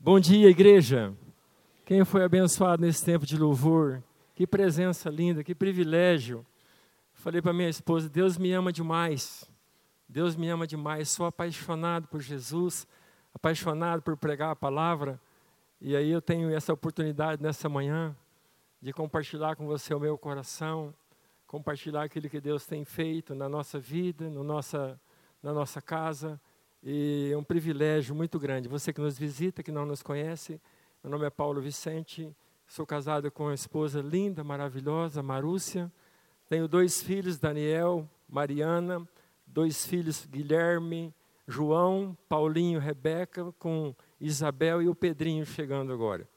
Bom dia, igreja. Quem foi abençoado nesse tempo de louvor? Que presença linda, que privilégio. Falei para minha esposa: Deus me ama demais. Deus me ama demais. Sou apaixonado por Jesus, apaixonado por pregar a palavra. E aí eu tenho essa oportunidade nessa manhã de compartilhar com você o meu coração, compartilhar aquilo que Deus tem feito na nossa vida, no nossa, na nossa casa. E é um privilégio muito grande. Você que nos visita, que não nos conhece, meu nome é Paulo Vicente, sou casado com uma esposa linda, maravilhosa, Marúcia. Tenho dois filhos, Daniel, Mariana, dois filhos, Guilherme, João, Paulinho, Rebeca, com Isabel e o Pedrinho chegando agora.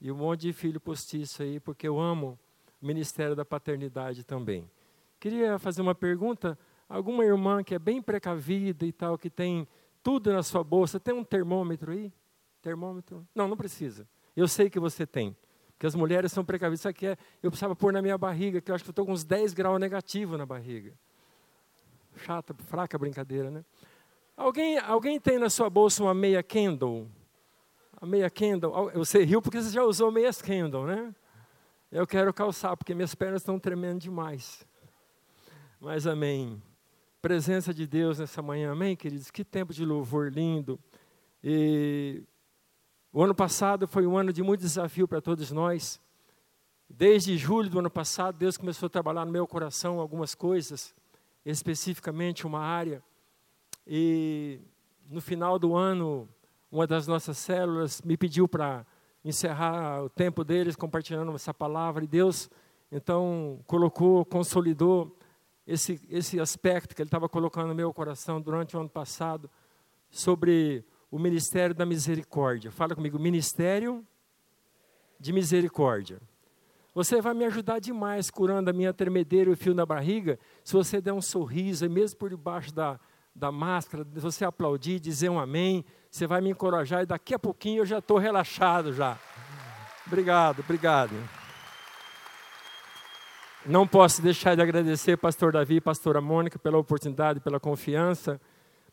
E um monte de filho postiço aí, porque eu amo o ministério da paternidade também. Queria fazer uma pergunta. Alguma irmã que é bem precavida e tal, que tem tudo na sua bolsa. Tem um termômetro aí? Termômetro? Não, não precisa. Eu sei que você tem. Porque as mulheres são precavidas. Isso aqui é, eu precisava pôr na minha barriga, que eu acho que eu estou com uns 10 graus negativos na barriga. Chata, fraca brincadeira, né? Alguém, alguém tem na sua bolsa uma meia candle? A meia candle? Você riu porque você já usou meias candle, né? Eu quero calçar, porque minhas pernas estão tremendo demais. Mas amém presença de Deus nessa manhã, amém, queridos? Que tempo de louvor lindo. E o ano passado foi um ano de muito desafio para todos nós. Desde julho do ano passado, Deus começou a trabalhar no meu coração algumas coisas, especificamente uma área. E no final do ano, uma das nossas células me pediu para encerrar o tempo deles compartilhando essa palavra. E Deus, então, colocou, consolidou esse, esse aspecto que ele estava colocando no meu coração durante o ano passado, sobre o ministério da misericórdia. Fala comigo, ministério de misericórdia. Você vai me ajudar demais curando a minha tremedeira e o fio na barriga, se você der um sorriso, e mesmo por debaixo da, da máscara, você aplaudir, dizer um amém, você vai me encorajar e daqui a pouquinho eu já estou relaxado já. Obrigado, obrigado. Não posso deixar de agradecer pastor Davi e pastora Mônica pela oportunidade, pela confiança.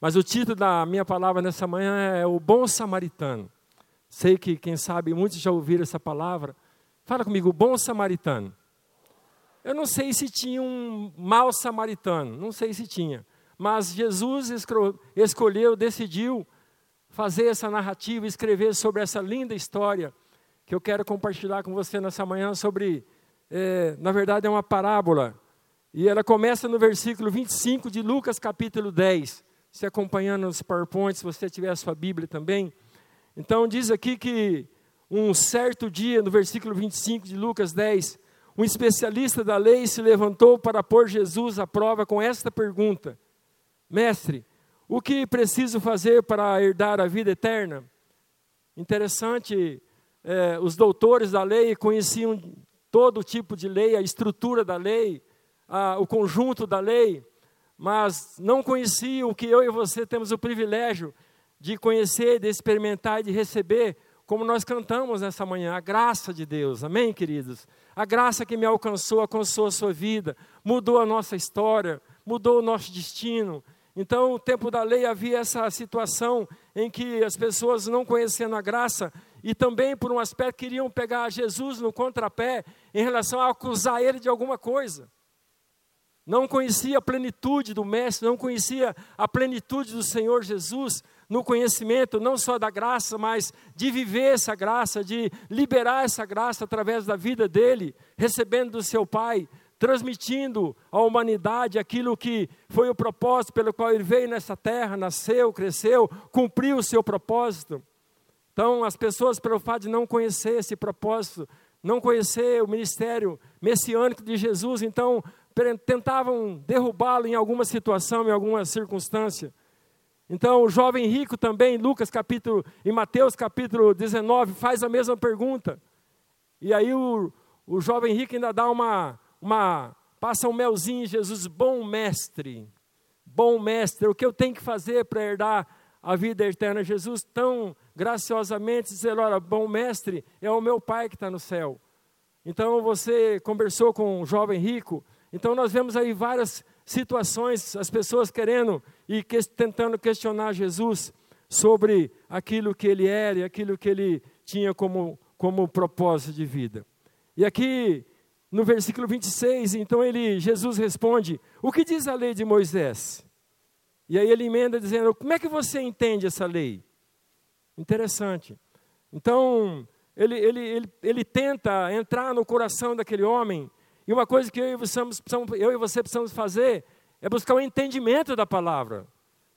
Mas o título da minha palavra nessa manhã é o bom samaritano. Sei que, quem sabe, muitos já ouviram essa palavra. Fala comigo, bom samaritano. Eu não sei se tinha um mau samaritano, não sei se tinha. Mas Jesus escolheu, decidiu fazer essa narrativa, escrever sobre essa linda história que eu quero compartilhar com você nessa manhã sobre é, na verdade, é uma parábola. E ela começa no versículo 25 de Lucas, capítulo 10. Se acompanhando nos PowerPoints, se você tiver a sua Bíblia também. Então, diz aqui que um certo dia, no versículo 25 de Lucas 10, um especialista da lei se levantou para pôr Jesus à prova com esta pergunta: Mestre, o que preciso fazer para herdar a vida eterna? Interessante, é, os doutores da lei conheciam todo tipo de lei, a estrutura da lei, a, o conjunto da lei, mas não conheciam o que eu e você temos o privilégio de conhecer, de experimentar e de receber, como nós cantamos nessa manhã, a graça de Deus, amém, queridos? A graça que me alcançou, alcançou a sua vida, mudou a nossa história, mudou o nosso destino. Então, no tempo da lei havia essa situação em que as pessoas não conhecendo a graça e também por um aspecto queriam pegar Jesus no contrapé em relação a acusar ele de alguma coisa. Não conhecia a plenitude do Mestre, não conhecia a plenitude do Senhor Jesus no conhecimento não só da graça, mas de viver essa graça, de liberar essa graça através da vida dele, recebendo do seu Pai, transmitindo à humanidade aquilo que foi o propósito pelo qual ele veio nessa terra, nasceu, cresceu, cumpriu o seu propósito. Então, as pessoas, pelo fato de não conhecer esse propósito, não conhecer o ministério messiânico de Jesus, então tentavam derrubá-lo em alguma situação, em alguma circunstância. Então, o jovem rico também, Lucas capítulo, em Mateus capítulo 19, faz a mesma pergunta. E aí o, o jovem rico ainda dá uma, uma, passa um melzinho em Jesus, bom mestre, bom mestre, o que eu tenho que fazer para herdar a vida eterna? Jesus tão graciosamente dizer: Olha, bom mestre, é o meu pai que está no céu. Então você conversou com um jovem rico. Então nós vemos aí várias situações, as pessoas querendo e que, tentando questionar Jesus sobre aquilo que ele era e aquilo que ele tinha como, como propósito de vida. E aqui, no versículo 26, então ele, Jesus responde: O que diz a lei de Moisés? E aí ele emenda dizendo: Como é que você entende essa lei? Interessante. Então, ele, ele, ele, ele tenta entrar no coração daquele homem, e uma coisa que eu e, você, eu e você precisamos fazer é buscar o entendimento da palavra.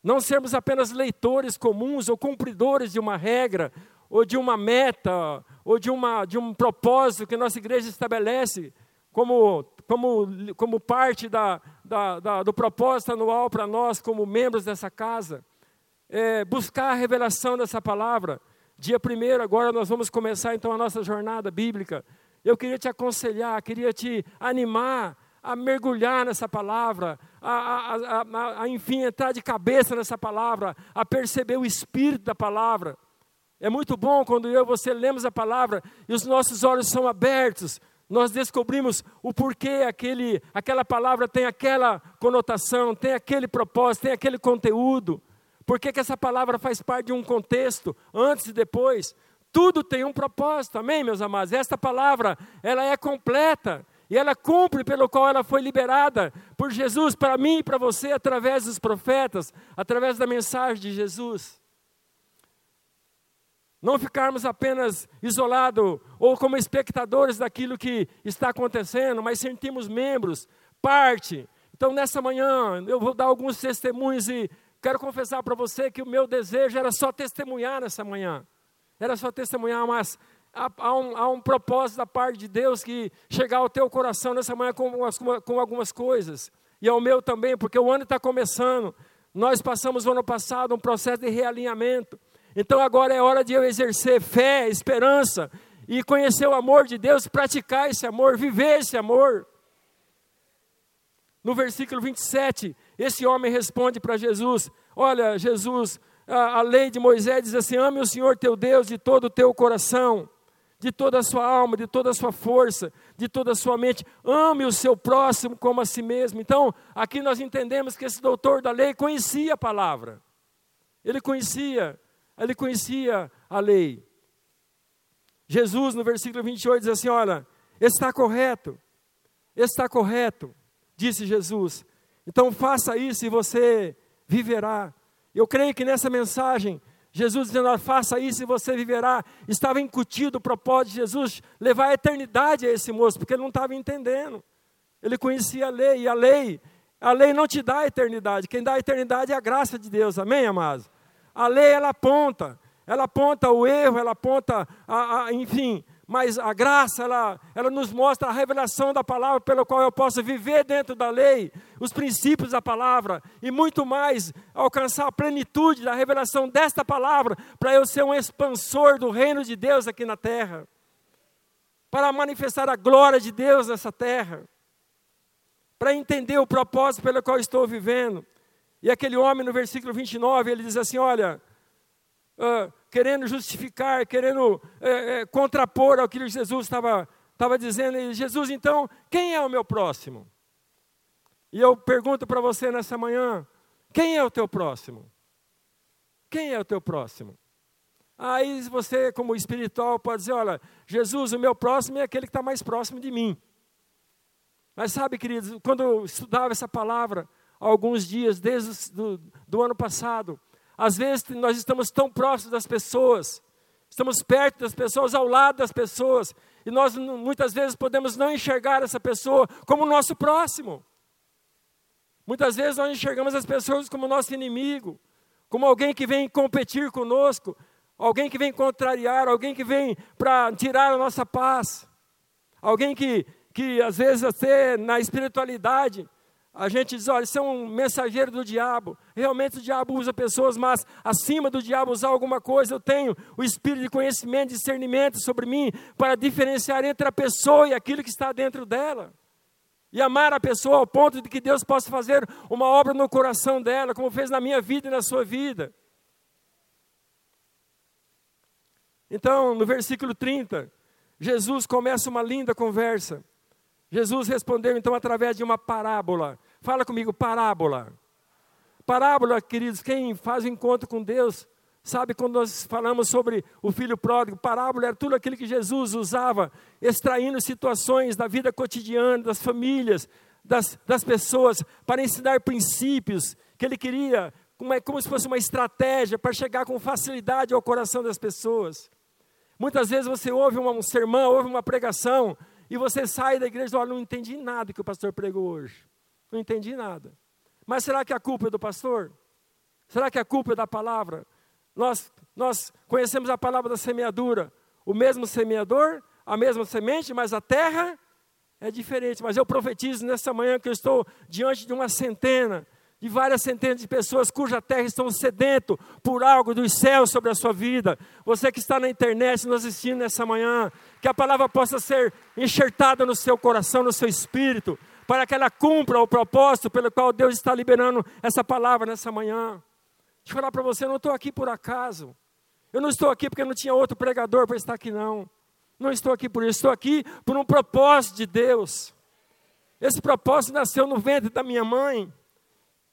Não sermos apenas leitores comuns ou cumpridores de uma regra, ou de uma meta, ou de, uma, de um propósito que nossa igreja estabelece como, como, como parte da, da, da do propósito anual para nós, como membros dessa casa. É, buscar a revelação dessa palavra. Dia primeiro, agora nós vamos começar então a nossa jornada bíblica. Eu queria te aconselhar, queria te animar a mergulhar nessa palavra, a, a, a, a, enfim entrar de cabeça nessa palavra, a perceber o espírito da palavra. É muito bom quando eu e você lemos a palavra e os nossos olhos são abertos, nós descobrimos o porquê aquele, aquela palavra tem aquela conotação, tem aquele propósito, tem aquele conteúdo. Por que, essa palavra faz parte de um contexto, antes e depois? Tudo tem um propósito, amém, meus amados? Esta palavra, ela é completa e ela cumpre pelo qual ela foi liberada por Jesus para mim e para você através dos profetas, através da mensagem de Jesus. Não ficarmos apenas isolados ou como espectadores daquilo que está acontecendo, mas sentimos membros, parte. Então, nessa manhã, eu vou dar alguns testemunhos e Quero confessar para você que o meu desejo era só testemunhar nessa manhã. Era só testemunhar, mas há, um, há um, propósito da parte de Deus que chegar ao teu coração nessa manhã com, com, com algumas coisas. E ao meu também, porque o ano está começando. Nós passamos o ano passado um processo de realinhamento. Então agora é hora de eu exercer fé, esperança e conhecer o amor de Deus, praticar esse amor, viver esse amor. No versículo 27, esse homem responde para Jesus: Olha, Jesus, a, a, lei de Moisés diz assim: ame o Senhor teu Deus de todo o teu coração, de toda a sua alma, de toda a sua força, de toda a sua mente. Ame o seu próximo como a si mesmo. Então, aqui nós entendemos que esse doutor da lei conhecia a palavra. Ele conhecia, ele conhecia a lei. Jesus, no versículo 28, diz assim: Olha, está correto, está correto, disse Jesus então faça isso e você viverá. Eu creio que nessa mensagem, Jesus dizendo, faça isso e você viverá, estava incutido o propósito de Jesus levar a eternidade a esse moço, porque ele não estava entendendo. Ele conhecia a lei, e a lei, a lei não te dá a eternidade, quem dá a eternidade é a graça de Deus, amém, amados? A lei, ela aponta, ela aponta o erro, ela aponta, a, a, enfim, mas a graça, ela, ela nos mostra a revelação da palavra pela qual eu posso viver dentro da lei, os princípios da palavra e muito mais, alcançar a plenitude da revelação desta palavra, para eu ser um expansor do reino de Deus aqui na terra, para manifestar a glória de Deus nessa terra, para entender o propósito pelo qual estou vivendo. E aquele homem no versículo 29, ele diz assim: Olha, uh, querendo justificar, querendo é, é, contrapor aquilo que Jesus estava, estava dizendo. E Jesus, então, quem é o meu próximo? E eu pergunto para você nessa manhã: quem é o teu próximo? Quem é o teu próximo? Aí você, como espiritual, pode dizer: olha, Jesus, o meu próximo é aquele que está mais próximo de mim. Mas sabe, queridos, quando eu estudava essa palavra, alguns dias, desde do, do ano passado, às vezes nós estamos tão próximos das pessoas, estamos perto das pessoas, ao lado das pessoas, e nós muitas vezes podemos não enxergar essa pessoa como nosso próximo. Muitas vezes nós enxergamos as pessoas como nosso inimigo, como alguém que vem competir conosco, alguém que vem contrariar, alguém que vem para tirar a nossa paz, alguém que, que às vezes até na espiritualidade a gente diz, olha, isso é um mensageiro do diabo. Realmente o diabo usa pessoas, mas acima do diabo usar alguma coisa, eu tenho o espírito de conhecimento, discernimento sobre mim, para diferenciar entre a pessoa e aquilo que está dentro dela. E amar a pessoa ao ponto de que Deus possa fazer uma obra no coração dela, como fez na minha vida e na sua vida. Então, no versículo 30, Jesus começa uma linda conversa. Jesus respondeu então através de uma parábola. Fala comigo, parábola. Parábola, queridos, quem faz o encontro com Deus Sabe, quando nós falamos sobre o filho pródigo, parábola era tudo aquilo que Jesus usava, extraindo situações da vida cotidiana, das famílias, das, das pessoas, para ensinar princípios que ele queria, como, é, como se fosse uma estratégia para chegar com facilidade ao coração das pessoas. Muitas vezes você ouve um sermão, ouve uma pregação, e você sai da igreja e fala, não entendi nada que o pastor pregou hoje. Não entendi nada. Mas será que a culpa é do pastor? Será que a culpa é da palavra? Nós, nós conhecemos a palavra da semeadura. O mesmo semeador, a mesma semente, mas a terra é diferente. Mas eu profetizo nessa manhã que eu estou diante de uma centena, de várias centenas de pessoas cuja terra estão sedento por algo dos céus sobre a sua vida. Você que está na internet nos assistindo nessa manhã, que a palavra possa ser enxertada no seu coração, no seu espírito, para que ela cumpra o propósito pelo qual Deus está liberando essa palavra nessa manhã. Deixa eu falar para você, eu não estou aqui por acaso. Eu não estou aqui porque não tinha outro pregador para estar aqui, não. Não estou aqui por isso, estou aqui por um propósito de Deus. Esse propósito nasceu no ventre da minha mãe.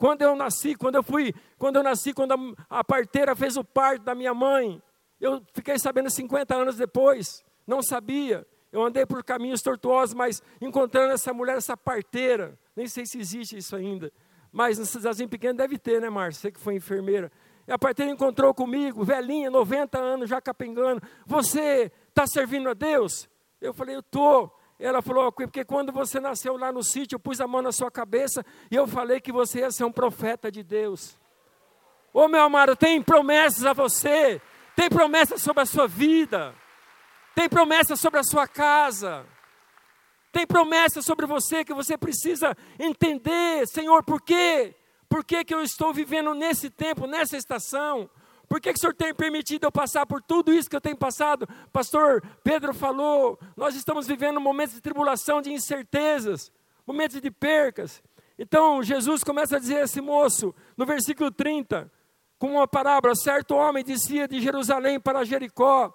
Quando eu nasci, quando eu fui, quando eu nasci, quando a, a parteira fez o parto da minha mãe, eu fiquei sabendo 50 anos depois, não sabia. Eu andei por caminhos tortuosos, mas encontrando essa mulher, essa parteira, nem sei se existe isso ainda. Mas no cidadezinho pequeno deve ter, né, Márcia? Você que foi enfermeira. E a parteira encontrou comigo, velhinha, 90 anos, já capengando. Você está servindo a Deus? Eu falei, eu estou. Ela falou, porque quando você nasceu lá no sítio, eu pus a mão na sua cabeça e eu falei que você ia ser um profeta de Deus. Ô meu amado, tem promessas a você, tem promessas sobre a sua vida, tem promessas sobre a sua casa. Tem promessa sobre você que você precisa entender, Senhor, por quê? Por que, que eu estou vivendo nesse tempo, nessa estação? Por que, que o Senhor tem permitido eu passar por tudo isso que eu tenho passado? Pastor Pedro falou, nós estamos vivendo momentos de tribulação, de incertezas, momentos de percas. Então Jesus começa a dizer a esse moço, no versículo 30, com uma parábola: certo homem descia de Jerusalém para Jericó,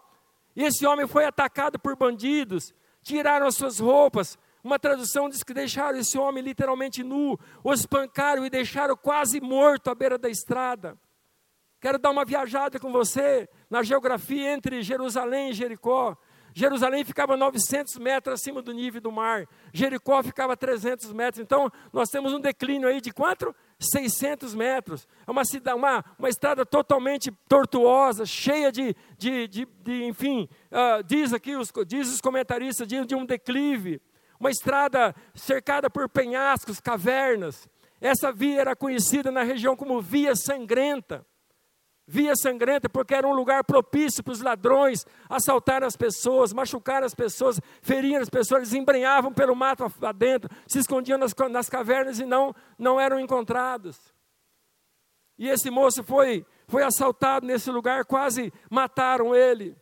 e esse homem foi atacado por bandidos, tiraram as suas roupas. Uma tradução diz que deixaram esse homem literalmente nu, o espancaram e deixaram quase morto à beira da estrada. Quero dar uma viajada com você na geografia entre Jerusalém e Jericó. Jerusalém ficava 900 metros acima do nível do mar. Jericó ficava 300 metros. Então, nós temos um declínio aí de quanto? 600 metros. É uma, cidade, uma, uma estrada totalmente tortuosa, cheia de, de, de, de enfim, uh, diz aqui, os, diz os comentaristas, de, de um declive. Uma estrada cercada por penhascos, cavernas. Essa via era conhecida na região como Via Sangrenta via sangrenta, porque era um lugar propício para os ladrões assaltar as pessoas, machucar as pessoas, ferir as pessoas, eles embrenhavam pelo mato adentro, se escondiam nas, nas cavernas e não, não eram encontrados. E esse moço foi, foi assaltado nesse lugar, quase mataram ele.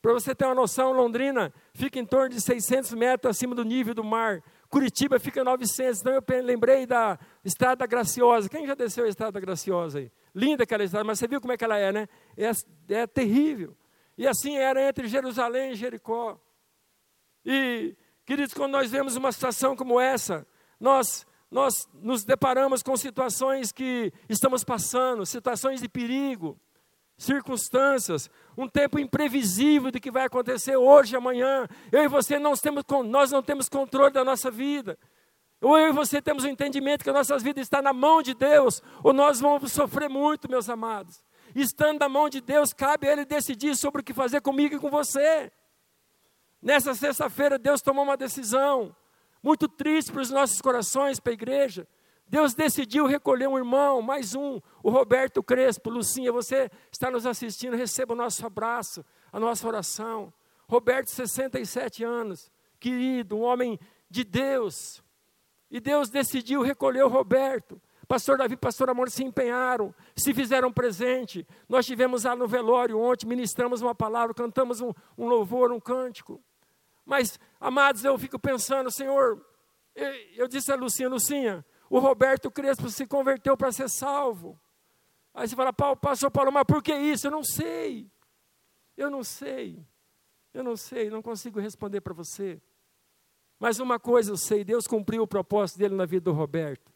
Para você ter uma noção, Londrina fica em torno de 600 metros acima do nível do mar. Curitiba fica 900. Então eu lembrei da Estrada Graciosa. Quem já desceu a Estrada Graciosa aí? Linda aquela estrada, mas você viu como é que ela é, né? É, é terrível. E assim era entre Jerusalém e Jericó. E, queridos, quando nós vemos uma situação como essa, nós, nós nos deparamos com situações que estamos passando, situações de perigo, circunstâncias, um tempo imprevisível de que vai acontecer hoje, amanhã. Eu e você não temos, nós não temos controle da nossa vida. Ou eu e você temos o um entendimento que a nossa vida está na mão de Deus, ou nós vamos sofrer muito, meus amados. Estando na mão de Deus, cabe a Ele decidir sobre o que fazer comigo e com você. Nessa sexta-feira, Deus tomou uma decisão muito triste para os nossos corações, para a igreja. Deus decidiu recolher um irmão, mais um, o Roberto Crespo. Lucinha, você está nos assistindo, receba o nosso abraço, a nossa oração. Roberto, 67 anos, querido, um homem de Deus, e Deus decidiu recolher o Roberto. Pastor Davi e pastor Amor se empenharam, se fizeram presente. Nós tivemos lá no velório ontem, ministramos uma palavra, cantamos um, um louvor, um cântico. Mas, amados, eu fico pensando, Senhor, eu, eu disse a Lucinha, Lucinha, o Roberto Crespo se converteu para ser salvo. Aí você fala, pastor Paulo, mas por que isso? Eu não sei. Eu não sei. Eu não sei, não consigo responder para você. Mas uma coisa eu sei, Deus cumpriu o propósito dele na vida do Roberto.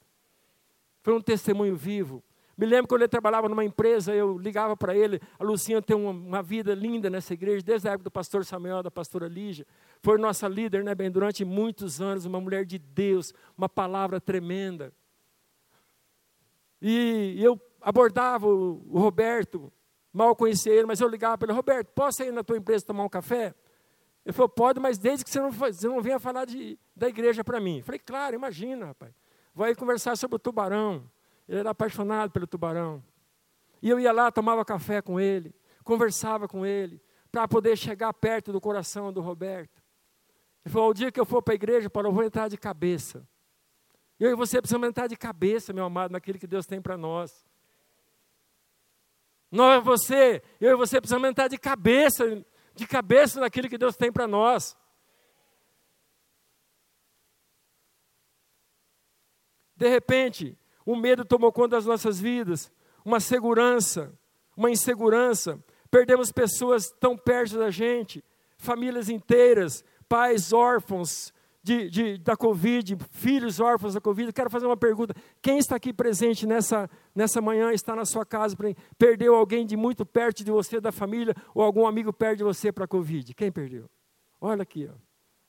Foi um testemunho vivo. Me lembro quando ele trabalhava numa empresa, eu ligava para ele, a Lucinha tem uma, uma, vida linda nessa igreja, desde a época do pastor Samuel, da pastora Lígia. Foi nossa líder, né, bem, durante muitos anos, uma mulher de Deus, uma palavra tremenda. E eu abordava o, o Roberto, mal conhecia ele, mas eu ligava para ele, Roberto, posso ir na tua empresa tomar um café? Ele falou, pode, mas desde que você não, você não venha falar de, da igreja para mim. Eu falei, claro, imagina, rapaz. Vai conversar sobre o tubarão. Ele era apaixonado pelo tubarão. E eu ia lá, tomava café com ele, conversava com ele, para poder chegar perto do coração do Roberto. Ele falou: o dia que eu for para a igreja, Paulo, eu vou entrar de cabeça. Eu e você precisamos entrar de cabeça, meu amado, naquilo que Deus tem para nós. Nós, você, eu e você precisamos entrar de cabeça, de cabeça naquilo que Deus tem para nós. De repente, o medo tomou conta das nossas vidas, uma segurança, uma insegurança. Perdemos pessoas tão perto da gente, famílias inteiras, pais órfãos de, de, da Covid, filhos órfãos da Covid. Quero fazer uma pergunta: quem está aqui presente nessa, nessa manhã, está na sua casa, perdeu alguém de muito perto de você, da família, ou algum amigo perde você para a Covid? Quem perdeu? Olha aqui, ó.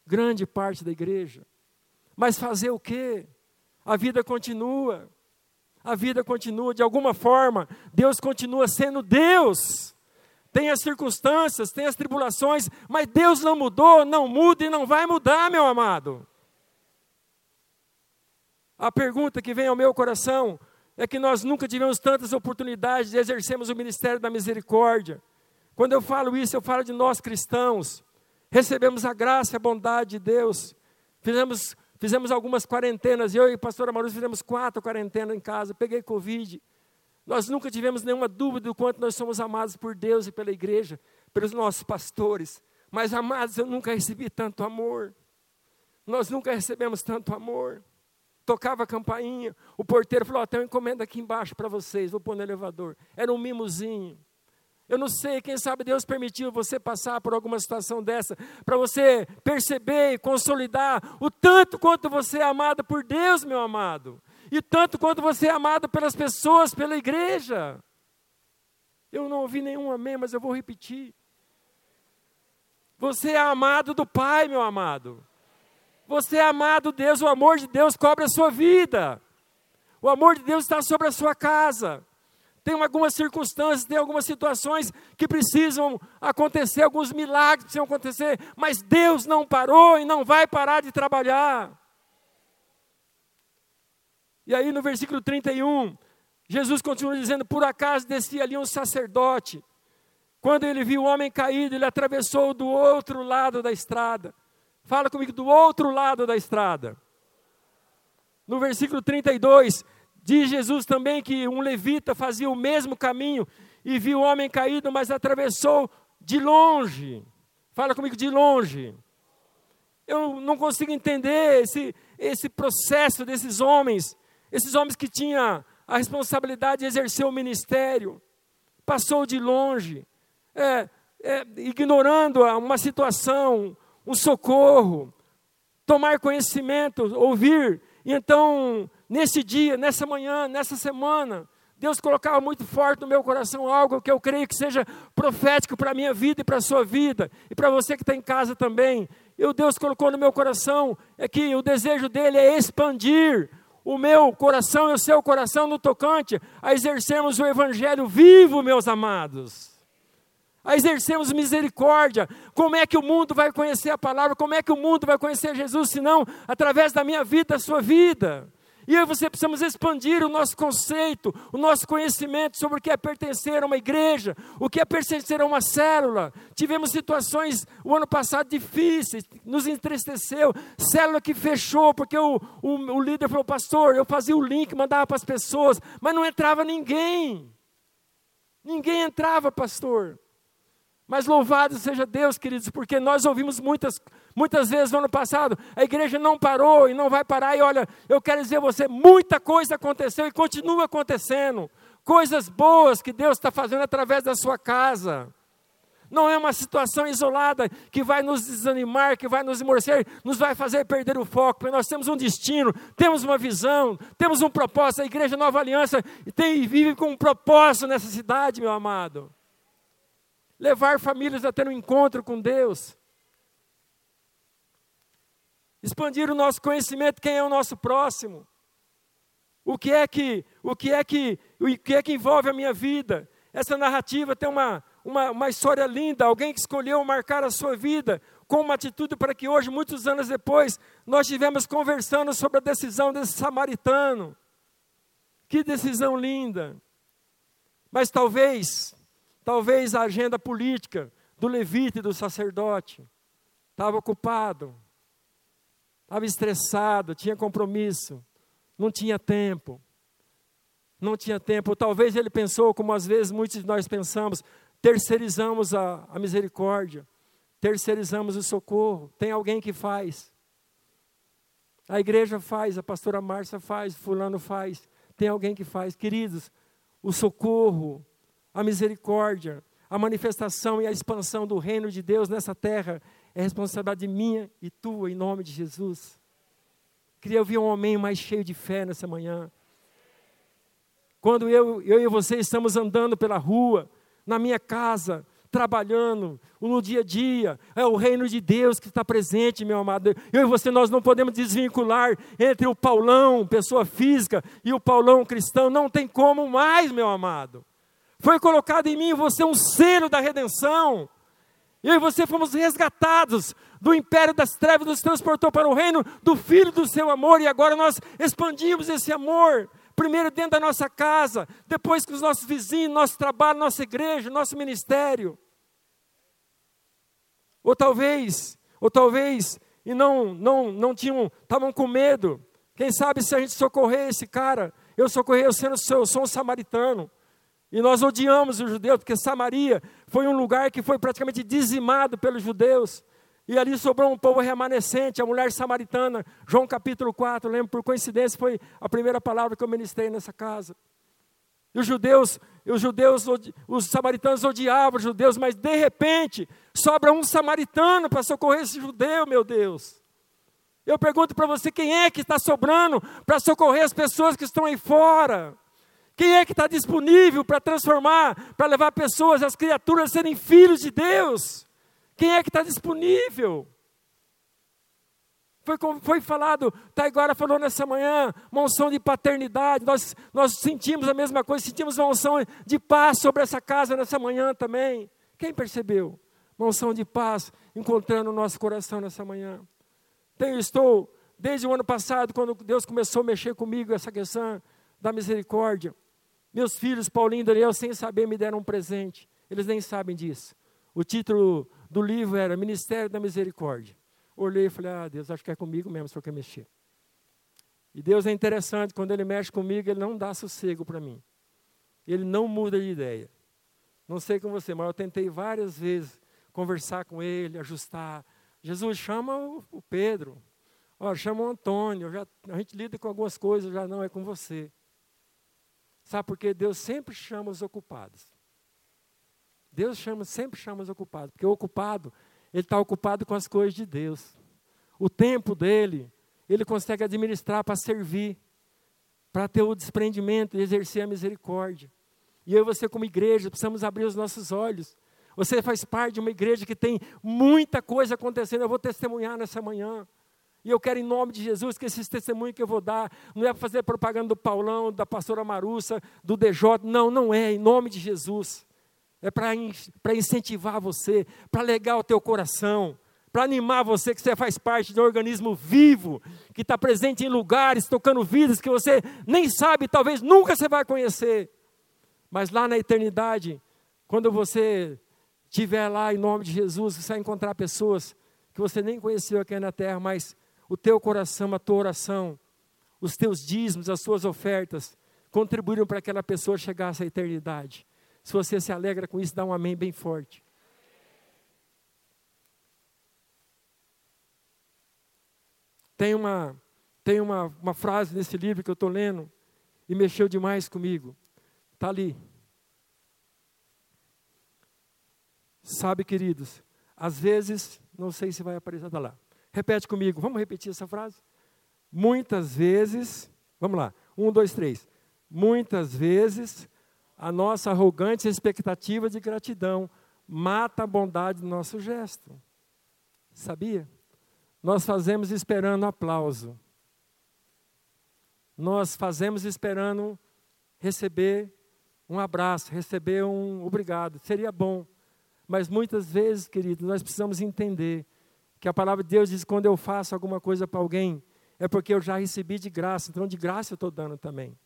grande parte da igreja. Mas fazer o quê? A vida continua a vida continua, de alguma forma, Deus continua sendo Deus. Tem as circunstâncias, tem as tribulações, mas Deus não mudou, não muda e não vai mudar, meu amado. A pergunta que vem ao meu coração é que nós nunca tivemos tantas oportunidades de exercermos o ministério da misericórdia. Quando eu falo isso, eu falo de nós cristãos. Recebemos a graça e a bondade de Deus. Fizemos Fizemos algumas quarentenas, eu e a pastora Maruz fizemos quatro quarentenas em casa, peguei Covid. Nós nunca tivemos nenhuma dúvida do quanto nós somos amados por Deus e pela igreja, pelos nossos pastores. Mas, amados, eu nunca recebi tanto amor. Nós nunca recebemos tanto amor. Tocava a campainha, o porteiro falou: oh, tem uma encomenda aqui embaixo para vocês, vou pôr no elevador. Era um mimozinho. Eu não sei, quem sabe Deus permitiu você passar por alguma situação dessa, para você perceber e consolidar o tanto quanto você é amado por Deus, meu amado, e tanto quanto você é amado pelas pessoas, pela igreja. Eu não ouvi nenhum amém, mas eu vou repetir. Você é amado do Pai, meu amado. Você é amado Deus, o amor de Deus cobre a sua vida. O amor de Deus está sobre a sua casa tem algumas circunstâncias, tem algumas situações que precisam acontecer, alguns milagres precisam acontecer, mas Deus não parou e não vai parar de trabalhar. E aí no versículo 31, Jesus continua dizendo: Por acaso descia ali um sacerdote. Quando ele viu o homem caído, ele atravessou do outro lado da estrada. Fala comigo, do outro lado da estrada. No versículo 32, Diz Jesus também que um levita fazia o mesmo caminho e viu o homem caído, mas atravessou de longe. Fala comigo, de longe. Eu não consigo entender esse, esse processo desses homens, esses homens que tinham a responsabilidade de exercer o ministério, passou de longe, é, é, ignorando uma situação, um socorro, tomar conhecimento, ouvir, e então nesse dia, nessa manhã, nessa semana, Deus colocava muito forte no meu coração algo que eu creio que seja profético para a minha vida e para a sua vida, e para você que está em casa também. E o Deus colocou no meu coração é que o desejo dele é expandir o meu coração e o seu coração no tocante a exercermos o evangelho vivo, meus amados. A exercermos misericórdia. Como é que o mundo vai conhecer a palavra? Como é que o mundo vai conhecer Jesus, senão através da minha vida, da sua vida? E eu e você precisamos expandir o nosso conceito, o nosso conhecimento sobre o que é pertencer a uma igreja, o que é pertencer a uma célula. Tivemos situações o ano passado difíceis, nos entristeceu. Célula que fechou, porque o, o, o líder falou, pastor, eu fazia o link, mandava para as pessoas, mas não entrava ninguém. Ninguém entrava, pastor. Mas louvado seja Deus, queridos, porque nós ouvimos muitas, muitas vezes no ano passado, a igreja não parou e não vai parar. E olha, eu quero dizer a você, muita coisa aconteceu e continua acontecendo. Coisas boas que Deus está fazendo através da sua casa. Não é uma situação isolada que vai nos desanimar, que vai nos emorcer, nos vai fazer perder o foco, porque nós temos um destino, temos uma visão, temos um propósito. A Igreja Nova Aliança tem, vive com um propósito nessa cidade, meu amado. Levar famílias a ter um encontro com Deus. Expandir o nosso conhecimento, quem é o nosso próximo. O que é que, o que é que, o que é que envolve a minha vida? Essa narrativa tem uma, uma, uma história linda, alguém que escolheu marcar a sua vida com uma atitude para que hoje, muitos anos depois, nós estivemos conversando sobre a decisão desse samaritano. Que decisão linda! Mas talvez, talvez a agenda política do levita e do sacerdote estava ocupado, estava estressado, tinha compromisso, não tinha tempo. Não tinha tempo. Talvez ele pensou, como às vezes muitos de nós pensamos, terceirizamos a, a misericórdia, terceirizamos o socorro. Tem alguém que faz. A igreja faz, a pastora Márcia faz, fulano faz. Tem alguém que faz. Queridos, o socorro, a misericórdia, a manifestação e a expansão do reino de Deus nessa terra é responsabilidade minha e tua, em nome de Jesus. Queria ouvir um homem mais cheio de fé nessa manhã. Quando eu, eu e você estamos andando pela rua, na minha casa, trabalhando, no dia a dia, é o reino de Deus que está presente, meu amado. Eu e você, nós não podemos desvincular entre o Paulão, pessoa física, e o Paulão cristão, não tem como mais, meu amado. Foi colocado em mim você um selo da redenção. Eu e você fomos resgatados do império das trevas, nos transportou para o reino do Filho do seu amor, e agora nós expandimos esse amor primeiro dentro da nossa casa, depois com os nossos vizinhos, nosso trabalho, nossa igreja, nosso ministério. Ou talvez, ou talvez, e não, não, não tinham, estavam com medo. Quem sabe se a gente socorrer esse cara, eu socorri, eu sendo eu sou um samaritano. E nós odiamos os judeus, porque Samaria foi um lugar que foi praticamente dizimado pelos judeus. E ali sobrou um povo remanescente, a mulher samaritana, João capítulo 4, lembro, por coincidência, foi a primeira palavra que eu ministrei nessa casa. E os judeus, os judeus, os samaritanos odiavam os judeus, mas de repente sobra um samaritano para socorrer esse judeu, meu Deus. Eu pergunto para você, quem é que está sobrando para socorrer as pessoas que estão aí fora? Quem é que está disponível para transformar, para levar pessoas, as criaturas a serem filhos de Deus? Quem é que está disponível? Foi, foi falado, Taigara falou nessa manhã, uma unção de paternidade. Nós, nós sentimos a mesma coisa, sentimos uma unção de paz sobre essa casa nessa manhã também. Quem percebeu? Uma unção de paz encontrando o nosso coração nessa manhã. Então, estou, desde o ano passado, quando Deus começou a mexer comigo, essa questão da misericórdia. Meus filhos, Paulinho e Daniel, sem saber, me deram um presente. Eles nem sabem disso. O título do livro era Ministério da Misericórdia. Olhei e falei, ah, Deus, acho que é comigo mesmo, o Senhor quer mexer. E Deus é interessante, quando Ele mexe comigo, Ele não dá sossego para mim. Ele não muda de ideia. Não sei com você, mas eu tentei várias vezes conversar com Ele, ajustar. Jesus, chama o, Pedro. Chama o Antônio. Já, a gente lida com algumas coisas, já não é com você. Sabe por quê? Deus sempre chama os ocupados. Deus chama, sempre chama os ocupados, porque o ocupado, ele está ocupado com as coisas de Deus. O tempo dele, ele consegue administrar para servir, para ter o desprendimento e exercer a misericórdia. E eu e você, como igreja, precisamos abrir os nossos olhos. Você faz parte de uma igreja que tem muita coisa acontecendo. Eu vou testemunhar nessa manhã. E eu quero, em nome de Jesus, que esses testemunhos que eu vou dar, não é para fazer propaganda do Paulão, da pastora Marussa, do DJ. Não, não é, em nome de Jesus é para incentivar você, para legar o teu coração, para animar você que você faz parte de um organismo vivo, que está presente em lugares, tocando vidas que você nem sabe, talvez nunca você vai conhecer. Mas lá na eternidade, quando você estiver lá em nome de Jesus, você vai encontrar pessoas que você nem conheceu aqui na terra, mas o teu coração, a tua oração, os teus dízimos, as suas ofertas, contribuíram para aquela pessoa chegar à eternidade. Se você se alegra com isso, dá um amém bem forte. Tem uma, tem uma, uma frase nesse livro que eu estou lendo e mexeu demais comigo. Está ali. Sabe, queridos, às vezes, não sei se vai aparecer tá lá. Repete comigo, vamos repetir essa frase? Muitas vezes, vamos lá, um, dois, três. Muitas vezes, a nossa arrogante expectativa de gratidão mata a bondade do nosso gesto. Sabia? Nós fazemos esperando aplauso. Nós fazemos esperando receber um abraço, receber um obrigado. Seria bom. Mas muitas vezes, querido, nós precisamos entender que a palavra de Deus diz: quando eu faço alguma coisa para alguém, é porque eu já recebi de graça, então de graça eu estou dando também.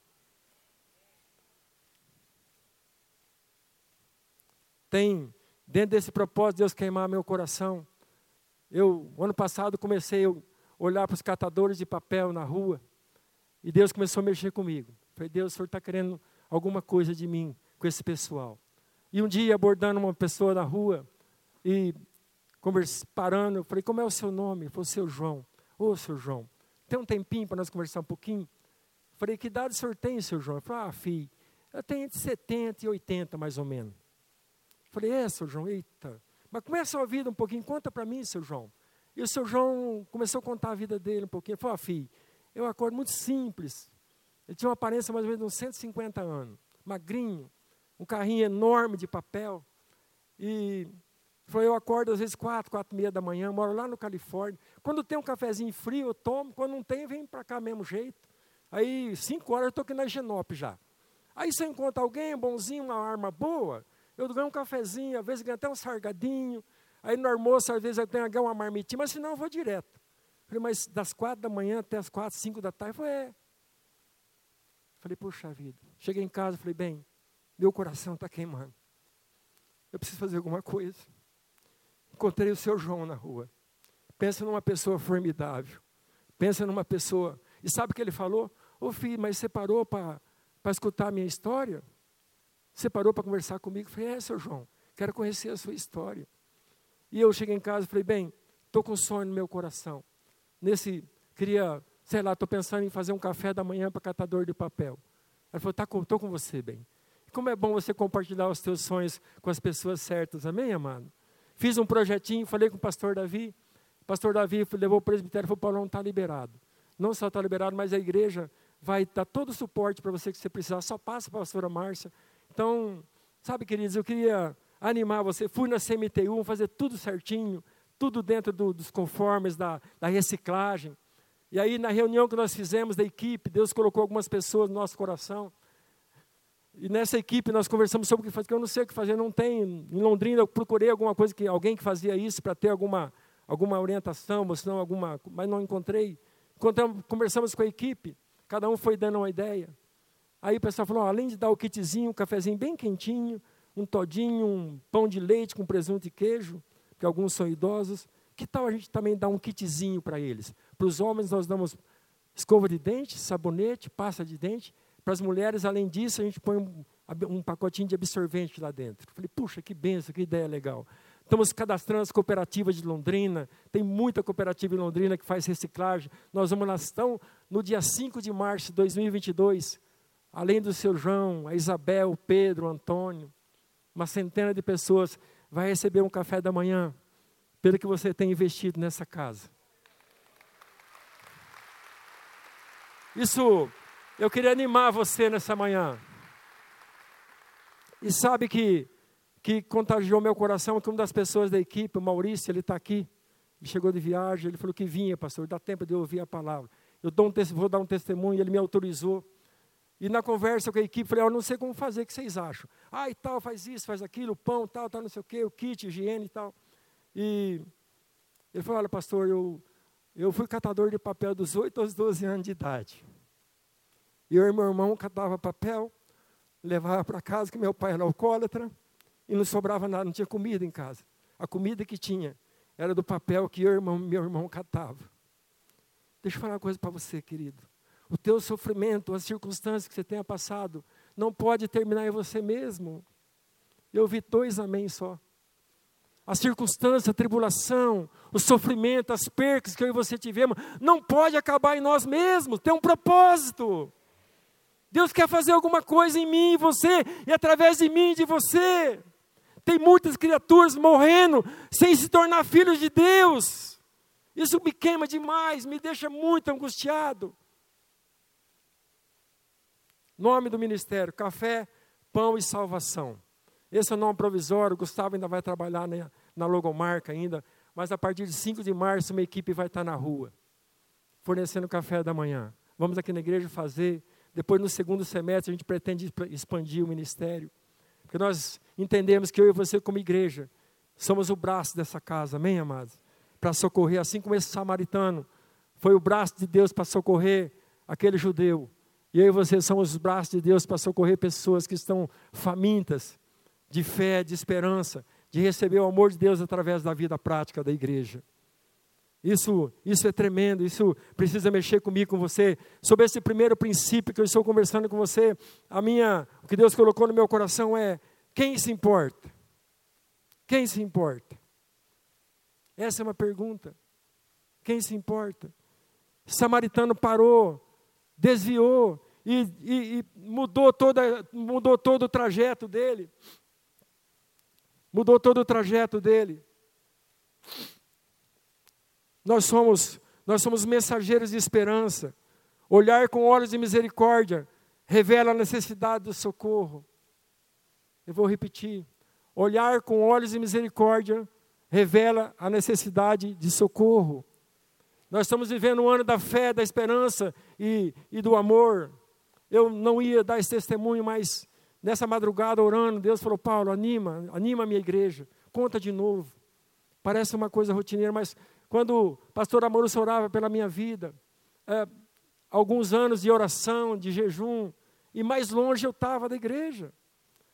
Tem, dentro desse propósito, Deus queimar meu coração. Eu, ano passado, comecei a olhar para os catadores de papel na rua, e Deus começou a mexer comigo. Falei, Deus, o Senhor está querendo alguma coisa de mim com esse pessoal. E um dia, abordando uma pessoa na rua, e parando, eu falei, como é o seu nome? Ele falou, seu João. Ô, oh, seu João, tem um tempinho para nós conversar um pouquinho? Eu falei, que idade o senhor tem, seu João? Ele falou, ah, filho, eu tenho entre 70 e 80, mais ou menos. Eu falei, é, seu João, eita. Mas como é a sua vida um pouquinho? Conta para mim, seu João. E o seu João começou a contar a vida dele um pouquinho. Ele falou, ah, filho, eu acordo muito simples. Ele tinha uma aparência mais ou menos de uns 150 anos, magrinho, um carrinho enorme de papel. E foi, eu acordo às vezes quatro, quatro e meia da manhã, moro lá no Califórnia. Quando tem um cafezinho frio, eu tomo. Quando não tem, vem para cá mesmo jeito. Aí, cinco horas, eu estou aqui na Genop já. Aí, se eu encontro alguém bonzinho, uma arma boa, eu ganho um cafezinho, às vezes ganho até um sargadinho. Aí, no almoço, às vezes, eu tenho uma marmitinha, mas senão eu vou direto. Falei, mas das quatro da manhã até as quatro, cinco da tarde? Falei, é. Falei, puxa vida. Cheguei em casa, falei, bem, meu coração está queimando. Eu preciso fazer alguma coisa. Encontrei o seu João na rua. Pensa numa pessoa formidável. Pensa numa pessoa. E sabe o que ele falou? Ô oh, filho, mas você parou para escutar a minha história? Você parou para conversar comigo? Eu falei, é, seu João, quero conhecer a sua história. E eu cheguei em casa e falei, bem, estou com sonho no meu coração. Nesse, queria, sei lá, estou pensando em fazer um café da manhã para catador de papel. Ele falou, estou tá, com você, bem. Como é bom você compartilhar os teus sonhos com as pessoas certas, amém, amado? Fiz um projetinho, falei com o pastor Davi. O pastor Davi levou o presbitério e falou: Paulo, não está liberado. Não só está liberado, mas a igreja vai dar todo o suporte para você que você precisar. Só passa para a pastora Márcia. Então, sabe, queridos, eu queria animar você. Fui na CMTU, fazer tudo certinho, tudo dentro do, dos conformes da, da reciclagem. E aí, na reunião que nós fizemos da equipe, Deus colocou algumas pessoas no nosso coração. E nessa equipe nós conversamos sobre o que fazer, porque eu não sei o que fazer, não tem. Em Londrina eu procurei alguma coisa, que alguém que fazia isso para ter alguma, alguma orientação, ou senão alguma, mas não encontrei. Conversamos com a equipe, cada um foi dando uma ideia. Aí o pessoal falou, além de dar o kitzinho, um cafezinho bem quentinho, um todinho, um pão de leite com presunto e queijo, que alguns são idosos, que tal a gente também dar um kitzinho para eles? Para os homens nós damos escova de dente, sabonete, pasta de dente, para as mulheres, além disso, a gente põe um, um pacotinho de absorvente lá dentro. Falei, puxa, que benção, que ideia legal. Estamos cadastrando as cooperativas de Londrina, tem muita cooperativa em Londrina que faz reciclagem. Nós vamos lá, estão no dia 5 de março de 2022, além do seu João, a Isabel, o Pedro, o Antônio, uma centena de pessoas vai receber um café da manhã pelo que você tem investido nessa casa. Isso eu queria animar você nessa manhã. E sabe que, que contagiou meu coração que uma das pessoas da equipe, o Maurício, ele está aqui. Ele chegou de viagem, ele falou que vinha, pastor, dá tempo de eu ouvir a palavra. Eu um, vou dar um testemunho, ele me autorizou. E na conversa com a equipe, falei, eu não sei como fazer, o que vocês acham? Ah, e tal, faz isso, faz aquilo, pão, tal, tal, não sei o quê, o kit, higiene e tal. E ele falou, olha, pastor, eu, eu fui catador de papel dos 8 aos 12 anos de idade. E eu e meu irmão catava papel, levava para casa, que meu pai era alcoólatra, e não sobrava nada, não tinha comida em casa. A comida que tinha era do papel que eu e irmão, meu irmão catava. Deixa eu falar uma coisa para você, querido. O teu sofrimento, as circunstâncias que você tenha passado, não pode terminar em você mesmo. Eu vi dois amém só. A circunstância, a tribulação, o sofrimento, as percas que eu e você tivemos, não pode acabar em nós mesmos, tem um propósito. Deus quer fazer alguma coisa em mim e você, e através de mim e de você. Tem muitas criaturas morrendo sem se tornar filhos de Deus. Isso me queima demais, me deixa muito angustiado. Nome do ministério: Café, Pão e Salvação. Esse é o nome provisório. O Gustavo ainda vai trabalhar na, na logomarca ainda. Mas a partir de 5 de março, uma equipe vai estar na rua, fornecendo café da manhã. Vamos aqui na igreja fazer. Depois, no segundo semestre, a gente pretende expandir o ministério. Porque nós entendemos que eu e você, como igreja, somos o braço dessa casa, amém, amados? Para socorrer, assim como esse samaritano foi o braço de Deus para socorrer aquele judeu. E eu e você somos os braços de Deus para socorrer pessoas que estão famintas de fé, de esperança, de receber o amor de Deus através da vida prática da igreja. Isso, isso é tremendo, isso precisa mexer comigo, com você. Sobre esse primeiro princípio que eu estou conversando com você, a minha, o que Deus colocou no meu coração é: quem se importa? Quem se importa? Essa é uma pergunta. Quem se importa? Samaritano parou, desviou e, e, e mudou, toda, mudou todo o trajeto dele. Mudou todo o trajeto dele. Nós somos, nós somos mensageiros de esperança. Olhar com olhos de misericórdia revela a necessidade do socorro. Eu vou repetir. Olhar com olhos de misericórdia revela a necessidade de socorro. Nós estamos vivendo um ano da fé, da esperança e, e do amor. Eu não ia dar esse testemunho, mas nessa madrugada orando, Deus falou: Paulo, anima, anima a minha igreja, conta de novo. Parece uma coisa rotineira, mas quando o pastor Amoroso orava pela minha vida, é, alguns anos de oração, de jejum, e mais longe eu estava da igreja.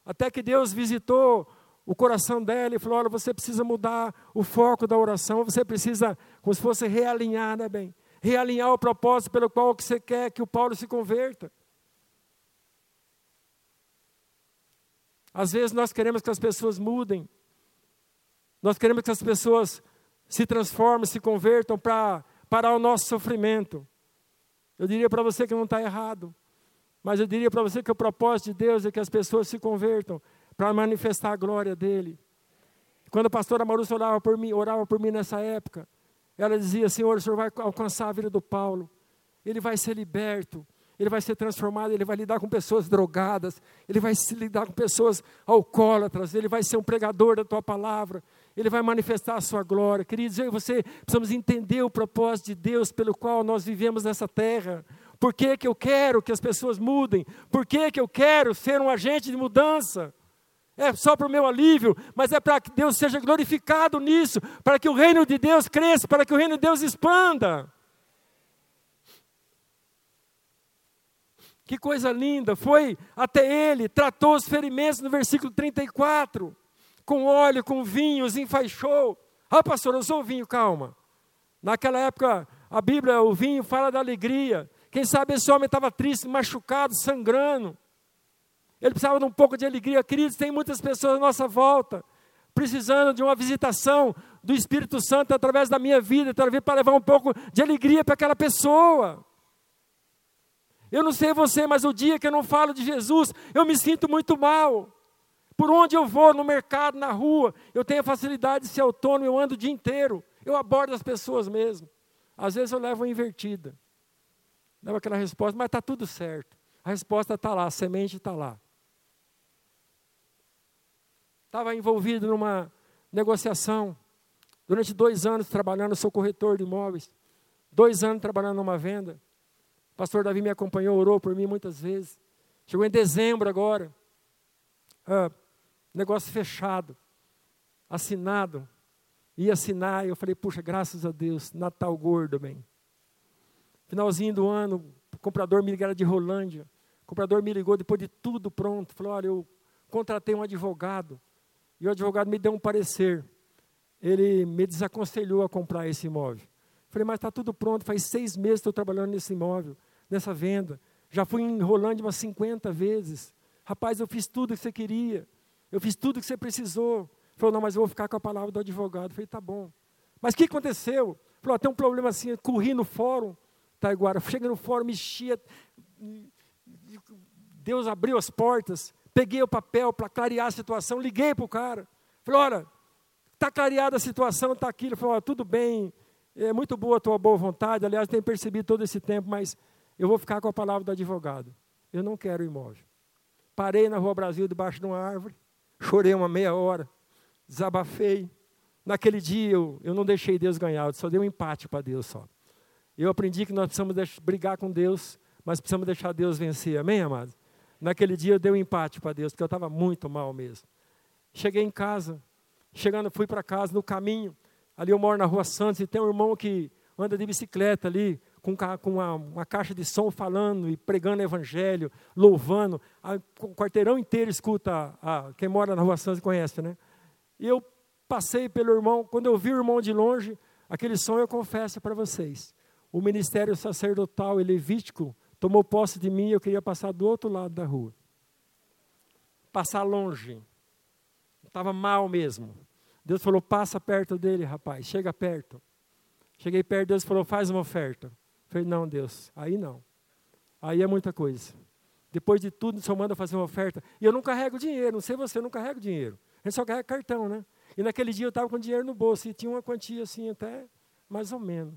Até que Deus visitou o coração dela e falou: Olha, você precisa mudar o foco da oração, você precisa, como se fosse realinhar, né, bem? Realinhar o propósito pelo qual você quer que o Paulo se converta. Às vezes nós queremos que as pessoas mudem, nós queremos que as pessoas se transformem, se convertam para parar o nosso sofrimento. Eu diria para você que não está errado, mas eu diria para você que o propósito de Deus é que as pessoas se convertam para manifestar a glória dele. Quando a pastora Marussa orava por mim, orava por mim nessa época, ela dizia: Senhor, o Senhor vai alcançar a vida do Paulo, ele vai ser liberto, ele vai ser transformado, ele vai lidar com pessoas drogadas, ele vai se lidar com pessoas alcoólatras, ele vai ser um pregador da tua palavra, ele vai manifestar a sua glória. Queridos, eu e você precisamos entender o propósito de Deus pelo qual nós vivemos nessa terra. Por que, que eu quero que as pessoas mudem? Por que, que eu quero ser um agente de mudança? É só para o meu alívio, mas é para que Deus seja glorificado nisso, para que o reino de Deus cresça, para que o reino de Deus expanda. Que coisa linda! Foi até ele, tratou os ferimentos no versículo 34, com óleo, com vinho, os enfaixou. Ah, pastor, eu sou o vinho, calma. Naquela época, a Bíblia, o vinho fala da alegria. Quem sabe esse homem estava triste, machucado, sangrando. Ele precisava de um pouco de alegria. Queridos, tem muitas pessoas à nossa volta precisando de uma visitação do Espírito Santo através da minha vida, talvez para levar um pouco de alegria para aquela pessoa. Eu não sei você, mas o dia que eu não falo de Jesus, eu me sinto muito mal. Por onde eu vou, no mercado, na rua, eu tenho a facilidade de ser autônomo, eu ando o dia inteiro. Eu abordo as pessoas mesmo. Às vezes eu levo uma invertida. Levo aquela resposta, mas está tudo certo. A resposta está lá, a semente está lá. Estava envolvido numa negociação. Durante dois anos trabalhando, sou corretor de imóveis. Dois anos trabalhando numa venda pastor Davi me acompanhou, orou por mim muitas vezes. Chegou em dezembro agora. Ah, negócio fechado. Assinado. Ia assinar, e eu falei, puxa, graças a Deus, Natal gordo, bem. Finalzinho do ano, o comprador me ligou de Rolândia. O comprador me ligou depois de tudo pronto. Falou, olha, eu contratei um advogado. E o advogado me deu um parecer. Ele me desaconselhou a comprar esse imóvel. Falei, mas está tudo pronto, faz seis meses que estou trabalhando nesse imóvel nessa venda. Já fui em Rolândia umas 50 vezes. Rapaz, eu fiz tudo que você queria. Eu fiz tudo que você precisou. Falou, não, mas eu vou ficar com a palavra do advogado. falei, tá bom. Mas o que aconteceu? Falou, tem um problema assim, eu corri no fórum, Taiguara. Cheguei no fórum, mexia. Deus abriu as portas. Peguei o papel para clarear a situação, liguei para o cara. Falei, olha, está clareada a situação, está aqui. Ele falou, tudo bem, é muito boa a tua boa vontade, aliás, tenho percebido todo esse tempo, mas eu vou ficar com a palavra do advogado. Eu não quero imóvel. Parei na Rua Brasil, debaixo de uma árvore, chorei uma meia hora, desabafei. Naquele dia eu, eu não deixei Deus ganhar, eu só dei um empate para Deus só. Eu aprendi que nós precisamos deixar, brigar com Deus, mas precisamos deixar Deus vencer. Amém, amados? Naquele dia eu dei um empate para Deus, porque eu estava muito mal mesmo. Cheguei em casa, chegando, fui para casa, no caminho, Ali eu moro na Rua Santos e tem um irmão que anda de bicicleta ali, com, com uma, uma, caixa de som falando e pregando evangelho, louvando. o quarteirão inteiro escuta, a, quem mora na Rua Santos conhece, né? E eu passei pelo irmão, quando eu vi o irmão de longe, aquele som eu confesso para vocês. O ministério sacerdotal e levítico tomou posse de mim e eu queria passar do outro lado da rua. Passar longe. Estava mal mesmo. Deus falou: passa perto dele, rapaz, chega perto. Cheguei perto, Deus falou: faz uma oferta. Falei: não, Deus, aí não. Aí é muita coisa. Depois de tudo, o Senhor manda fazer uma oferta. E eu não carrego dinheiro, não sei você, eu não carrego dinheiro. A gente só carrega cartão, né? E naquele dia eu estava com dinheiro no bolso e tinha uma quantia assim, até mais ou menos.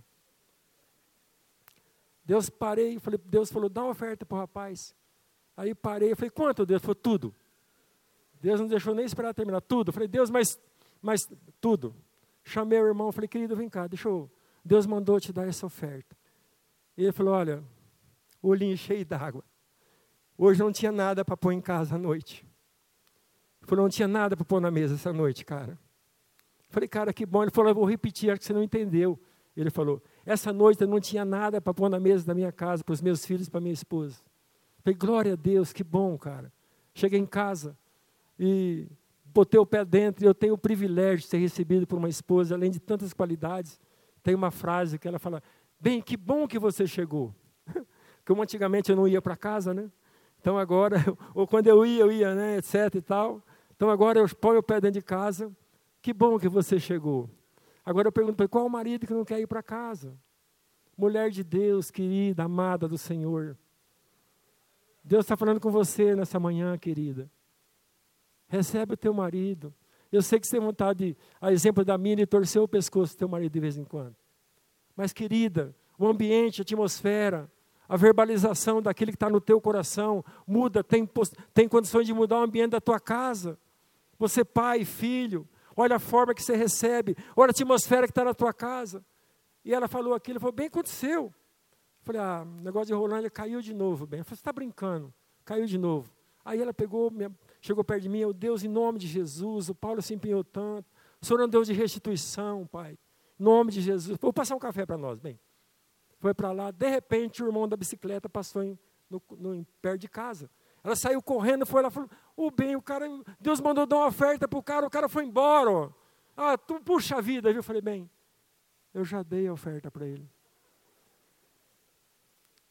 Deus parei, falei, Deus falou, dá uma oferta para o rapaz. Aí parei, eu falei, quanto, Deus? Falou, tudo. Deus não deixou nem esperar terminar, tudo. Falei, Deus, mas mas tudo. Chamei o irmão, falei, querido, vem cá, deixa eu. Deus mandou te dar essa oferta. E ele falou: olha, olhinho cheio d'água. Hoje não tinha nada para pôr em casa à noite. Ele falou: não tinha nada para pôr na mesa essa noite, cara. Falei, cara, que bom. Ele falou: eu vou repetir, acho que você não entendeu. Ele falou: essa noite eu não tinha nada para pôr na mesa da minha casa, para os meus filhos para minha esposa. Falei, glória a Deus, que bom, cara. Cheguei em casa e botei o pé dentro e eu tenho o privilégio de ser recebido por uma esposa, além de tantas qualidades. Tem uma frase que ela fala: Bem, que bom que você chegou. Como antigamente eu não ia para casa, né? Então agora, ou quando eu ia, eu ia, né, etc e tal. Então agora eu ponho o pé dentro de casa. Que bom que você chegou. Agora eu pergunto qual o marido que não quer ir para casa? Mulher de Deus, querida, amada do Senhor. Deus está falando com você nessa manhã, querida. Recebe o teu marido. Eu sei que você tem vontade, a exemplo da minha, de torcer o pescoço do teu marido de vez em quando. Mas, querida, o ambiente, a atmosfera, a verbalização daquele que está no teu coração muda, tem, tem condições de mudar o ambiente da tua casa. Você, pai, filho, olha a forma que você recebe, olha a atmosfera que está na tua casa. E ela falou aquilo, falou, bem, aconteceu. Eu falei, ah, o negócio de Rolândia caiu de novo, bem. Eu falei, você está brincando? Caiu de novo. Aí ela pegou, chegou perto de mim, eu, Deus, em nome de Jesus, o Paulo se empenhou tanto. O Senhor é um Deus de restituição, Pai. Nome de Jesus. Vou passar um café para nós, bem. Foi para lá, de repente o irmão da bicicleta passou em, no, no, perto de casa. Ela saiu correndo, foi lá, falou, o bem, o cara, Deus mandou dar uma oferta para o cara, o cara foi embora. Ah, tu, puxa vida, viu? Eu falei, bem, eu já dei a oferta para ele.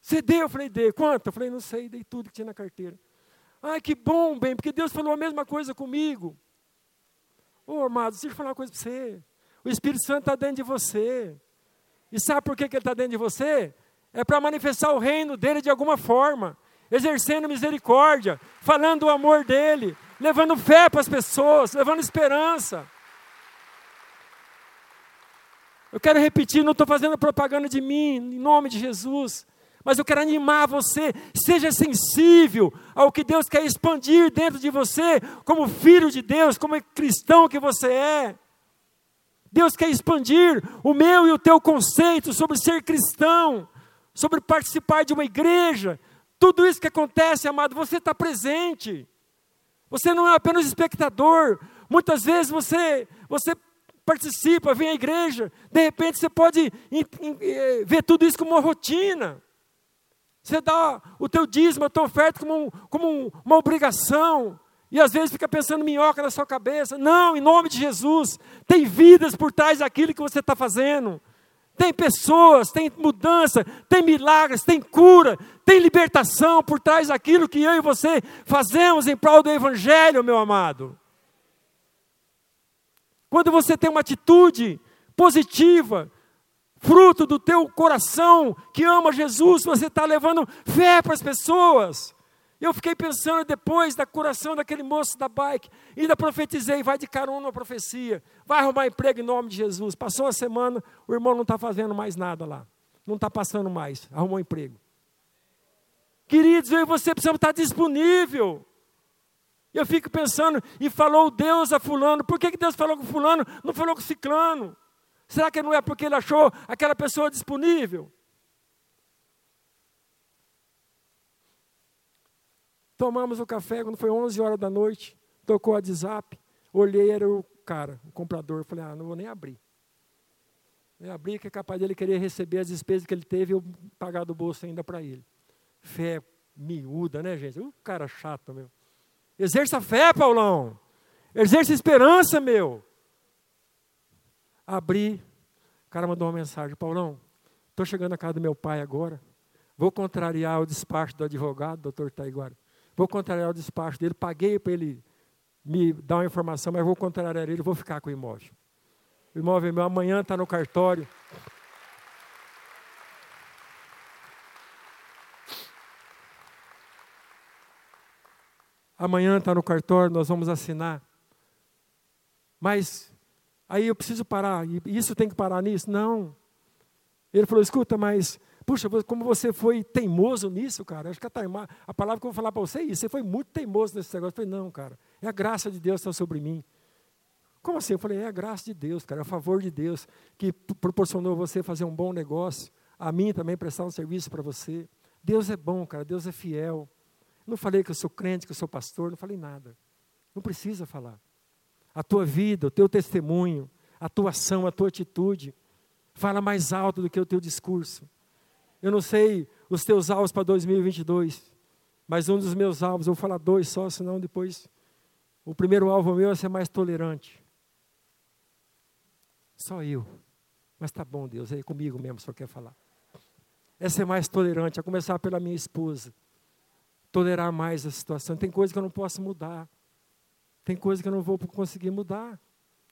Você deu? Eu falei, dei. Quanto? Eu falei, não sei, dei tudo que tinha na carteira. Ai, que bom, bem, porque Deus falou a mesma coisa comigo. Ô, oh, amado, deixa eu falar uma coisa para você. O Espírito Santo está dentro de você. E sabe por que, que ele está dentro de você? É para manifestar o reino dele de alguma forma, exercendo misericórdia, falando o amor dele, levando fé para as pessoas, levando esperança. Eu quero repetir, não estou fazendo propaganda de mim, em nome de Jesus. Mas eu quero animar você, seja sensível ao que Deus quer expandir dentro de você, como filho de Deus, como cristão que você é. Deus quer expandir o meu e o teu conceito sobre ser cristão, sobre participar de uma igreja. Tudo isso que acontece, amado, você está presente. Você não é apenas espectador. Muitas vezes você, você participa, vem à igreja, de repente você pode eh, ver tudo isso como uma rotina. Você dá o teu dízimo, a tua oferta como, como um, uma obrigação. E às vezes fica pensando minhoca na sua cabeça. Não, em nome de Jesus. Tem vidas por trás daquilo que você está fazendo. Tem pessoas, tem mudança, tem milagres, tem cura, tem libertação por trás daquilo que eu e você fazemos em prol do Evangelho, meu amado. Quando você tem uma atitude positiva, fruto do teu coração que ama Jesus, você está levando fé para as pessoas. Eu fiquei pensando depois da curação daquele moço da bike, ainda profetizei, vai de carona na profecia, vai arrumar emprego em nome de Jesus. Passou a semana, o irmão não está fazendo mais nada lá, não está passando mais, arrumou um emprego. Queridos, eu e você precisamos estar disponível. Eu fico pensando, e falou Deus a fulano, por que, que Deus falou com fulano, não falou com ciclano? Será que não é porque ele achou aquela pessoa disponível? Tomamos o café, quando foi 11 horas da noite, tocou o WhatsApp, olhei, era o cara, o comprador. Falei, ah, não vou nem abrir. Nem abrir, que é capaz dele querer receber as despesas que ele teve e eu pagar do bolso ainda para ele. Fé miúda, né, gente? O cara chato, meu. Exerça fé, Paulão. Exerça esperança, meu. Abri, o cara mandou uma mensagem, Paulão, estou chegando na casa do meu pai agora, vou contrariar o despacho do advogado, doutor Taiguara. Vou contrariar o despacho dele, paguei para ele me dar uma informação, mas vou contrariar ele, vou ficar com o imóvel. O imóvel meu amanhã está no cartório. Amanhã está no cartório, nós vamos assinar. Mas aí eu preciso parar, e isso tem que parar nisso? Não. Ele falou: escuta, mas Puxa, como você foi teimoso nisso, cara. Acho que a, taima, a palavra que eu vou falar para você é isso. Você foi muito teimoso nesse negócio. Eu falei, não, cara. É a graça de Deus que está sobre mim. Como assim? Eu falei, é a graça de Deus, cara. É a favor de Deus que proporcionou você fazer um bom negócio. A mim também prestar um serviço para você. Deus é bom, cara. Deus é fiel. não falei que eu sou crente, que eu sou pastor. Não falei nada. Não precisa falar. A tua vida, o teu testemunho, a tua ação, a tua atitude, fala mais alto do que o teu discurso. Eu não sei os teus alvos para 2022, mas um dos meus alvos, eu vou falar dois só, senão depois. O primeiro alvo meu é ser mais tolerante. Só eu. Mas tá bom, Deus, é comigo mesmo, só quer falar. É ser mais tolerante, a começar pela minha esposa. Tolerar mais a situação. Tem coisa que eu não posso mudar. Tem coisa que eu não vou conseguir mudar.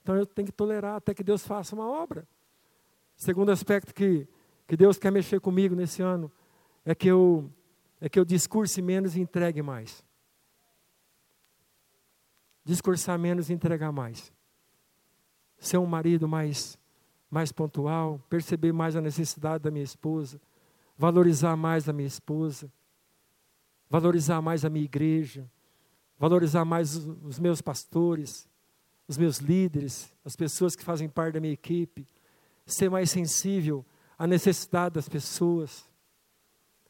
Então eu tenho que tolerar até que Deus faça uma obra. Segundo aspecto que que Deus quer mexer comigo nesse ano é que eu é que eu discurse menos e entregue mais. Discursar menos e entregar mais. Ser um marido mais mais pontual, perceber mais a necessidade da minha esposa, valorizar mais a minha esposa, valorizar mais a minha igreja, valorizar mais os, os meus pastores, os meus líderes, as pessoas que fazem parte da minha equipe, ser mais sensível a necessidade das pessoas.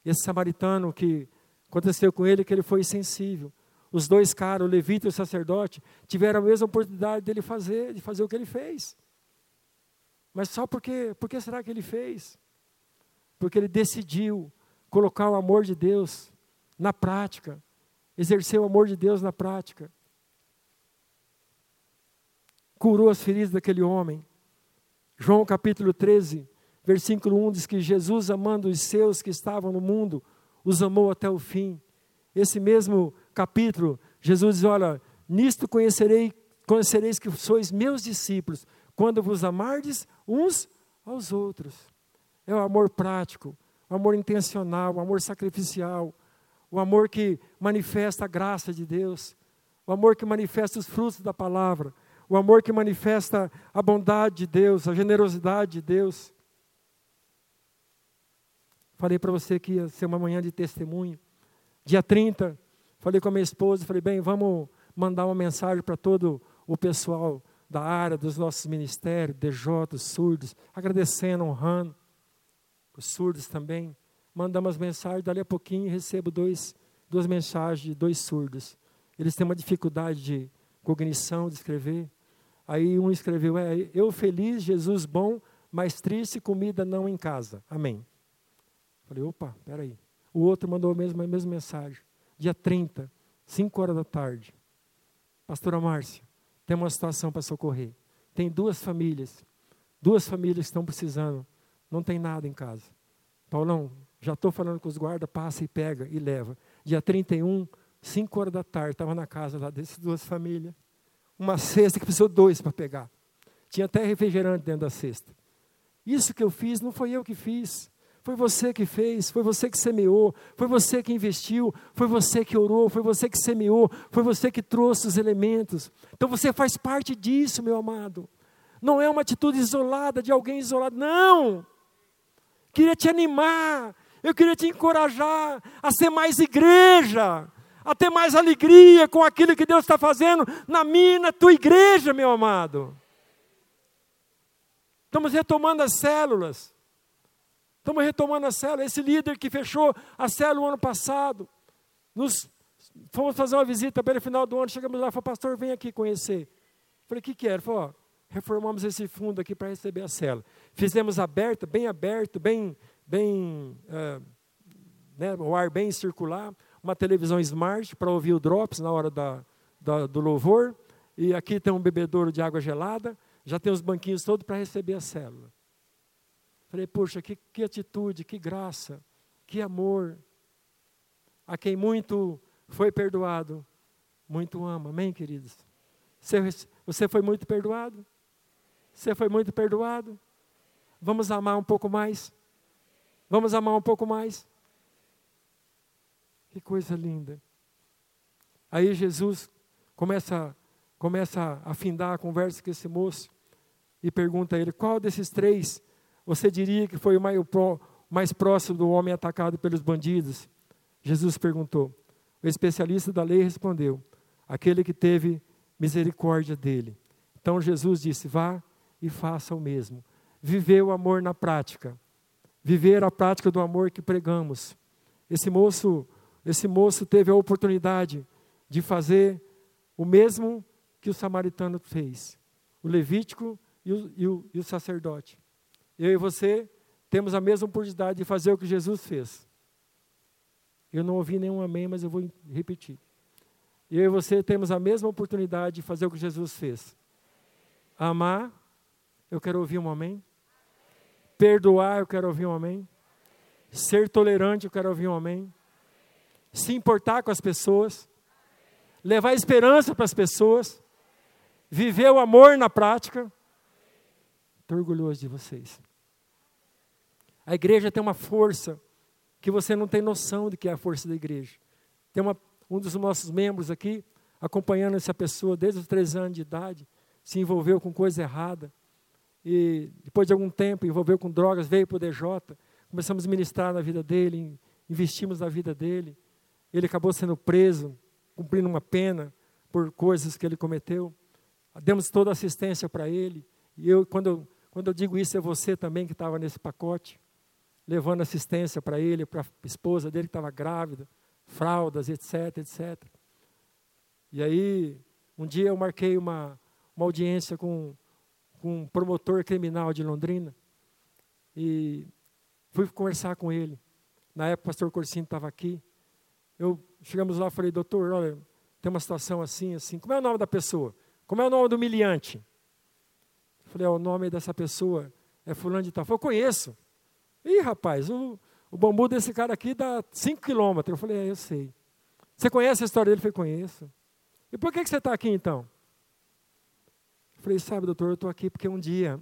Esse samaritano que aconteceu com ele, que ele foi sensível. Os dois caras, o levita e o sacerdote, tiveram a mesma oportunidade dele fazer, de fazer o que ele fez. Mas só porque, por que será que ele fez? Porque ele decidiu colocar o amor de Deus na prática, exercer o amor de Deus na prática. Curou as feridas daquele homem. João capítulo 13, Versículo 1 diz que Jesus, amando os seus que estavam no mundo, os amou até o fim. Esse mesmo capítulo, Jesus diz: Olha, nisto conhecerei, conhecereis que sois meus discípulos, quando vos amardes uns aos outros. É o amor prático, o amor intencional, o amor sacrificial, o amor que manifesta a graça de Deus, o amor que manifesta os frutos da palavra, o amor que manifesta a bondade de Deus, a generosidade de Deus. Falei para você que ia ser uma manhã de testemunho. Dia 30, falei com a minha esposa, falei, bem, vamos mandar uma mensagem para todo o pessoal da área, dos nossos ministérios, DJ, surdos, agradecendo, honrando, os surdos também. Mandamos mensagens, dali a pouquinho recebo dois, duas mensagens de dois surdos. Eles têm uma dificuldade de cognição, de escrever. Aí um escreveu, é, eu feliz, Jesus bom, mas triste, comida não em casa. Amém. Falei, opa, peraí. O outro mandou a mesma, a mesma mensagem. Dia 30, 5 horas da tarde. Pastora Márcia, tem uma situação para socorrer. Tem duas famílias. Duas famílias estão precisando. Não tem nada em casa. Paulão, já estou falando com os guardas, passa e pega e leva. Dia 31, 5 horas da tarde, estava na casa lá dessas duas famílias. Uma cesta que precisou dois para pegar. Tinha até refrigerante dentro da cesta. Isso que eu fiz não foi eu que fiz. Foi você que fez, foi você que semeou, foi você que investiu, foi você que orou, foi você que semeou, foi você que trouxe os elementos. Então você faz parte disso, meu amado. Não é uma atitude isolada de alguém isolado, não. Queria te animar, eu queria te encorajar a ser mais igreja, a ter mais alegria com aquilo que Deus está fazendo na minha, na tua igreja, meu amado. Estamos retomando as células. Estamos retomando a célula. Esse líder que fechou a célula o ano passado, nos, fomos fazer uma visita para no final do ano, chegamos lá falou, pastor, vem aqui conhecer. Falei, o que, que era? Ele falou, reformamos esse fundo aqui para receber a célula. Fizemos aberto, bem aberto, bem, bem é, né, o ar bem circular, uma televisão smart para ouvir o drops na hora da, da, do louvor, e aqui tem um bebedouro de água gelada, já tem os banquinhos todos para receber a célula. Falei, poxa, que, que atitude, que graça, que amor. A quem muito foi perdoado, muito ama. Amém, queridos? Você, você foi muito perdoado? Você foi muito perdoado? Vamos amar um pouco mais? Vamos amar um pouco mais? Que coisa linda. Aí Jesus começa, começa a afindar a conversa com esse moço e pergunta a ele: qual desses três você diria que foi o mais, próximo do homem atacado pelos bandidos? Jesus perguntou. O especialista da lei respondeu: aquele que teve misericórdia dele. Então Jesus disse: vá e faça o mesmo. Viver o amor na prática. Viver a prática do amor que pregamos. Esse moço, esse moço teve a oportunidade de fazer o mesmo que o samaritano fez. O levítico e o, e o, e o sacerdote. Eu e você temos a mesma oportunidade de fazer o que Jesus fez. Eu não ouvi nenhum amém, mas eu vou repetir. Eu e você temos a mesma oportunidade de fazer o que Jesus fez. Amar, eu quero ouvir um amém. Perdoar, eu quero ouvir um amém. Ser tolerante, eu quero ouvir um amém. Se importar com as pessoas. Levar esperança para as pessoas. Viver o amor na prática. Estou orgulhoso de vocês. A igreja tem uma força que você não tem noção de que é a força da igreja. Tem uma, um dos nossos membros aqui, acompanhando essa pessoa desde os três anos de idade, se envolveu com coisa errada. E depois de algum tempo, envolveu com drogas, veio para o DJ. Começamos a ministrar na vida dele, investimos na vida dele. Ele acabou sendo preso, cumprindo uma pena por coisas que ele cometeu. Demos toda assistência para ele. E eu, quando, eu, quando eu digo isso, é você também que estava nesse pacote levando assistência para ele, para a esposa dele que estava grávida, fraldas, etc, etc. E aí, um dia eu marquei uma, uma audiência com, com um promotor criminal de Londrina e fui conversar com ele. Na época o pastor Corsino estava aqui. Eu chegamos lá e falei, doutor, olha, tem uma situação assim, assim. Como é o nome da pessoa? Como é o nome do humilhante? Falei, é, o nome dessa pessoa é fulano de tal. Falei, eu conheço. Ih, rapaz, o, o bambu desse cara aqui dá 5 quilômetros. Eu falei, é, eu sei. Você conhece a história dele? Eu falei, conheço. E por que, que você está aqui então? Eu falei, sabe, doutor, eu estou aqui porque um dia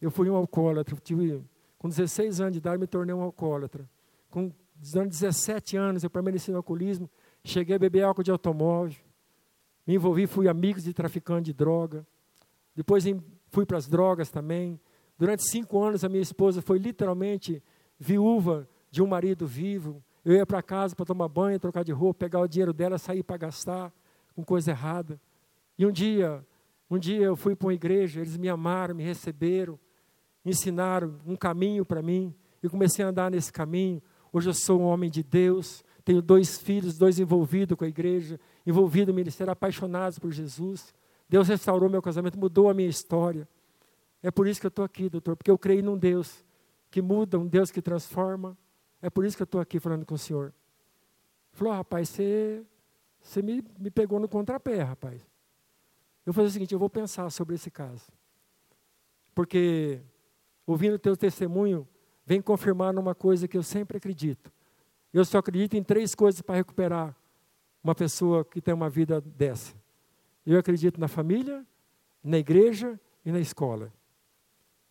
eu fui um alcoólatra. Tive, com 16 anos de idade, me tornei um alcoólatra. Com 17 anos, eu permaneci no alcoolismo. Cheguei a beber álcool de automóvel. Me envolvi, fui amigo de traficante de droga. Depois fui para as drogas também. Durante cinco anos, a minha esposa foi literalmente viúva de um marido vivo. Eu ia para casa para tomar banho, trocar de roupa, pegar o dinheiro dela, sair para gastar com coisa errada. E um dia, um dia eu fui para uma igreja, eles me amaram, me receberam, ensinaram um caminho para mim. Eu comecei a andar nesse caminho. Hoje eu sou um homem de Deus, tenho dois filhos, dois envolvidos com a igreja, envolvido no ministério, apaixonados por Jesus. Deus restaurou meu casamento, mudou a minha história. É por isso que eu estou aqui, doutor, porque eu creio num Deus que muda, um Deus que transforma. É por isso que eu estou aqui falando com o senhor. Falou, oh, rapaz, você, você me, me pegou no contrapé, rapaz. Eu vou fazer o seguinte, eu vou pensar sobre esse caso. Porque, ouvindo o teu testemunho, vem confirmar numa coisa que eu sempre acredito. Eu só acredito em três coisas para recuperar uma pessoa que tem uma vida dessa. Eu acredito na família, na igreja e na escola.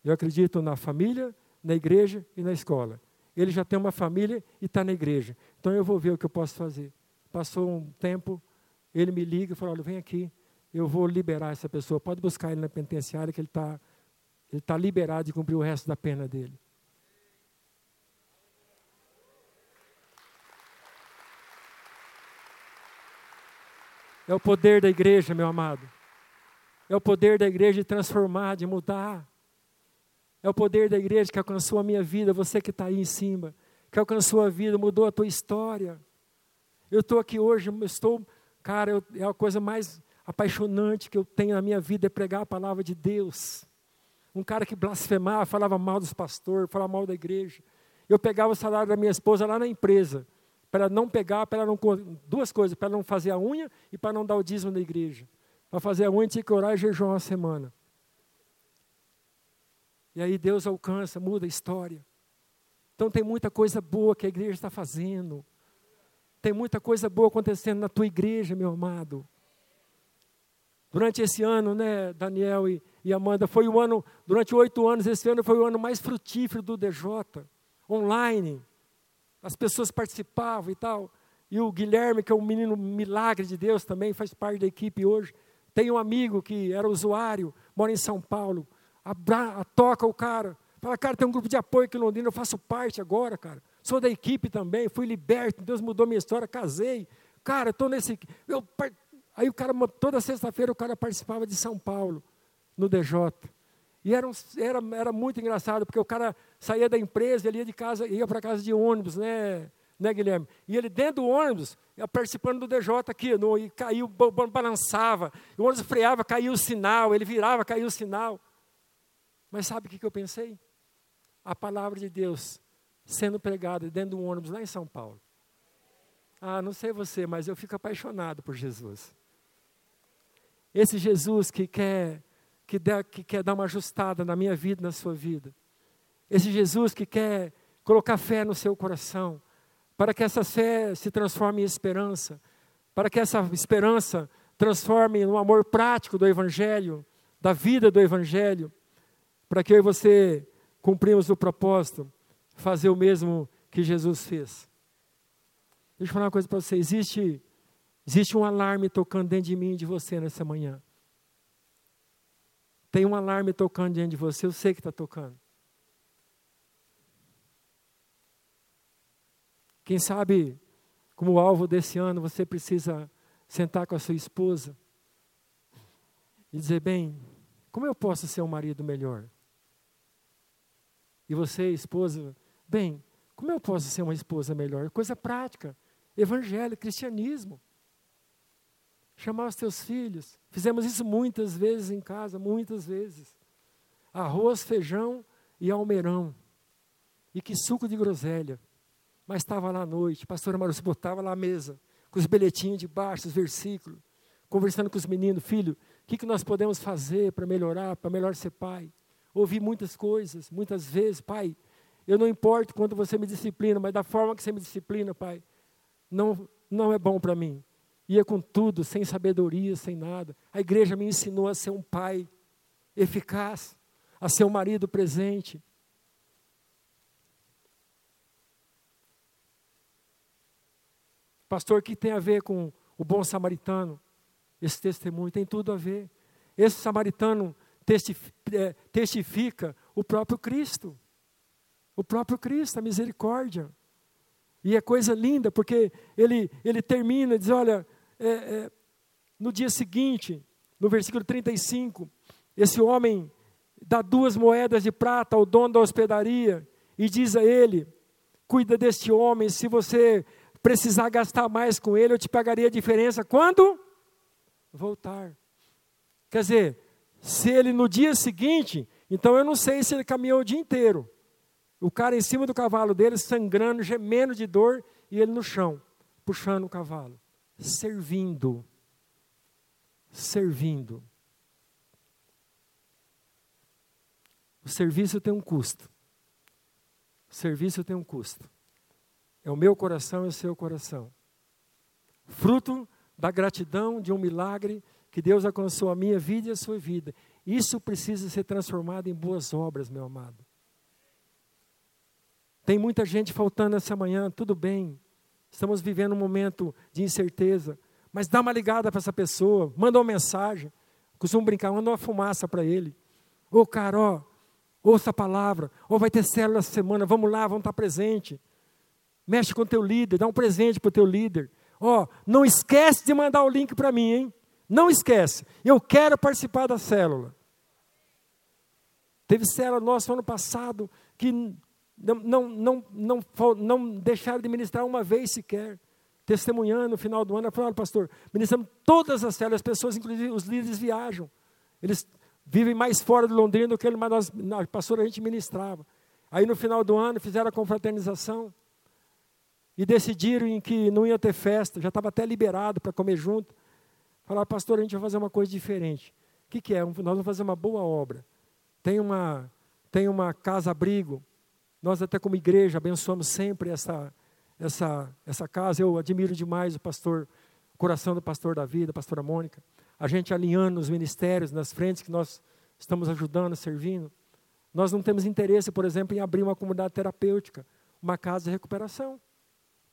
Eu acredito na família, na igreja e na escola. Ele já tem uma família e está na igreja. Então eu vou ver o que eu posso fazer. Passou um tempo, ele me liga e fala: Olha, vem aqui, eu vou liberar essa pessoa. Pode buscar ele na penitenciária, que ele está ele tá liberado de cumprir o resto da pena dele. É o poder da igreja, meu amado. É o poder da igreja de transformar, de mudar. É o poder da igreja que alcançou a minha vida, você que está aí em cima, que alcançou a vida, mudou a tua história. Eu estou aqui hoje, estou, cara, eu, é a coisa mais apaixonante que eu tenho na minha vida é pregar a palavra de Deus. Um cara que blasfemava, falava mal dos pastores, falava mal da igreja. Eu pegava o salário da minha esposa lá na empresa para não pegar, para não duas coisas, para não fazer a unha e para não dar o dízimo na igreja. Para fazer a unha tinha que orar e jejuar uma semana. E aí Deus alcança, muda a história. Então tem muita coisa boa que a igreja está fazendo. Tem muita coisa boa acontecendo na tua igreja, meu amado. Durante esse ano, né, Daniel e, e Amanda, foi o ano, durante oito anos, esse ano foi o ano mais frutífero do DJ, online as pessoas participavam e tal. E o Guilherme, que é um menino milagre de Deus também, faz parte da equipe hoje. Tem um amigo que era usuário, mora em São Paulo. Abra, toca o cara. Fala, cara, tem um grupo de apoio aqui em Londrina, eu faço parte agora, cara. Sou da equipe também, fui liberto, Deus mudou minha história, casei. Cara, estou nesse. Eu, aí o cara, toda sexta-feira, o cara participava de São Paulo, no DJ. E era, um, era, era muito engraçado, porque o cara saía da empresa, ele ia de casa, ia para casa de ônibus, né, né, Guilherme? E ele dentro do ônibus, participando do DJ aqui, no, e caiu, balançava, o ônibus freava, caiu o sinal, ele virava, caiu o sinal. Mas sabe o que, que eu pensei? A palavra de Deus sendo pregada dentro do ônibus lá em São Paulo. Ah, não sei você, mas eu fico apaixonado por Jesus. Esse Jesus que quer que, dá, que quer dar uma ajustada na minha vida, na sua vida. Esse Jesus que quer colocar fé no seu coração, para que essa fé se transforme em esperança, para que essa esperança transforme no amor prático do Evangelho, da vida do Evangelho, para que eu e você cumprimos o propósito, fazer o mesmo que Jesus fez. Deixa eu falar uma coisa para você: existe, existe um alarme tocando dentro de mim e de você nessa manhã. Tem um alarme tocando diante de você, eu sei que está tocando. Quem sabe, como alvo desse ano, você precisa sentar com a sua esposa e dizer: bem, como eu posso ser um marido melhor? E você, esposa, bem, como eu posso ser uma esposa melhor? Coisa prática, evangelho, cristianismo chamar os teus filhos. Fizemos isso muitas vezes em casa, muitas vezes. Arroz, feijão e almeirão. E que suco de groselha. Mas estava lá à noite, a pastora Marussa botava lá à mesa, com os bilhetinhos de baixo, os versículos, conversando com os meninos, filho, o que, que nós podemos fazer para melhorar, para melhor ser pai? Ouvi muitas coisas, muitas vezes, pai, eu não importo quanto você me disciplina, mas da forma que você me disciplina, pai, não, não é bom para mim ia com tudo, sem sabedoria, sem nada. A igreja me ensinou a ser um pai eficaz, a ser um marido presente. Pastor, o que tem a ver com o bom samaritano? Esse testemunho tem tudo a ver. Esse samaritano é, testifica o próprio Cristo. O próprio Cristo, a misericórdia. E é coisa linda, porque ele, ele termina, diz: Olha, é, é, no dia seguinte, no versículo 35, esse homem dá duas moedas de prata ao dono da hospedaria e diz a ele: Cuida deste homem, se você precisar gastar mais com ele, eu te pagaria a diferença quando voltar. Quer dizer, se ele no dia seguinte, então eu não sei se ele caminhou o dia inteiro. O cara em cima do cavalo dele, sangrando, gemendo de dor, e ele no chão, puxando o cavalo servindo. Servindo. O serviço tem um custo. O serviço tem um custo. É o meu coração e o seu coração. Fruto da gratidão de um milagre que Deus alcançou a minha vida e a sua vida. Isso precisa ser transformado em boas obras, meu amado. Tem muita gente faltando essa manhã, tudo bem. Estamos vivendo um momento de incerteza. Mas dá uma ligada para essa pessoa, manda uma mensagem. Costumo brincar, manda uma fumaça para ele. Ô, oh, cara, ó, ouça a palavra. Ou oh, vai ter célula essa semana, vamos lá, vamos estar presente. Mexe com o teu líder, dá um presente para o teu líder. Ó, oh, não esquece de mandar o link para mim, hein? Não esquece. Eu quero participar da célula. Teve célula nossa ano passado que não, não, não, não, não deixaram de ministrar uma vez sequer. Testemunhando no final do ano, falaram, pastor, ministramos todas as células, as pessoas, inclusive os líderes, viajam. Eles vivem mais fora de Londrina do que ele, mas nós, na a gente ministrava. Aí no final do ano fizeram a confraternização e decidiram em que não ia ter festa, já estava até liberado para comer junto. Falaram, pastor, a gente vai fazer uma coisa diferente. O que, que é? Nós vamos fazer uma boa obra. Tem uma, tem uma casa-abrigo. Nós até como igreja abençoamos sempre essa, essa, essa casa. Eu admiro demais o pastor, o coração do pastor Davi, da pastora Mônica. A gente alinhando os ministérios nas frentes que nós estamos ajudando, servindo. Nós não temos interesse, por exemplo, em abrir uma comunidade terapêutica, uma casa de recuperação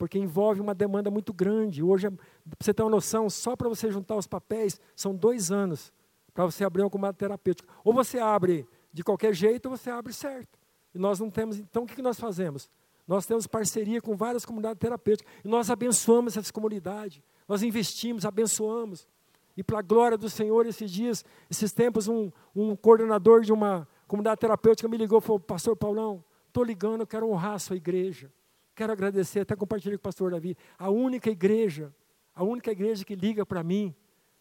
porque envolve uma demanda muito grande. Hoje, para você ter uma noção, só para você juntar os papéis, são dois anos para você abrir uma comunidade terapêutica. Ou você abre de qualquer jeito, ou você abre certo. E nós não temos, então o que nós fazemos? Nós temos parceria com várias comunidades terapêuticas, e nós abençoamos essa comunidade, nós investimos, abençoamos. E para a glória do Senhor, esses dias, esses tempos, um, um coordenador de uma comunidade terapêutica me ligou e falou, pastor Paulão, estou ligando, eu quero honrar a sua igreja. Quero agradecer, até compartilhei com o pastor Davi, a única igreja, a única igreja que liga para mim,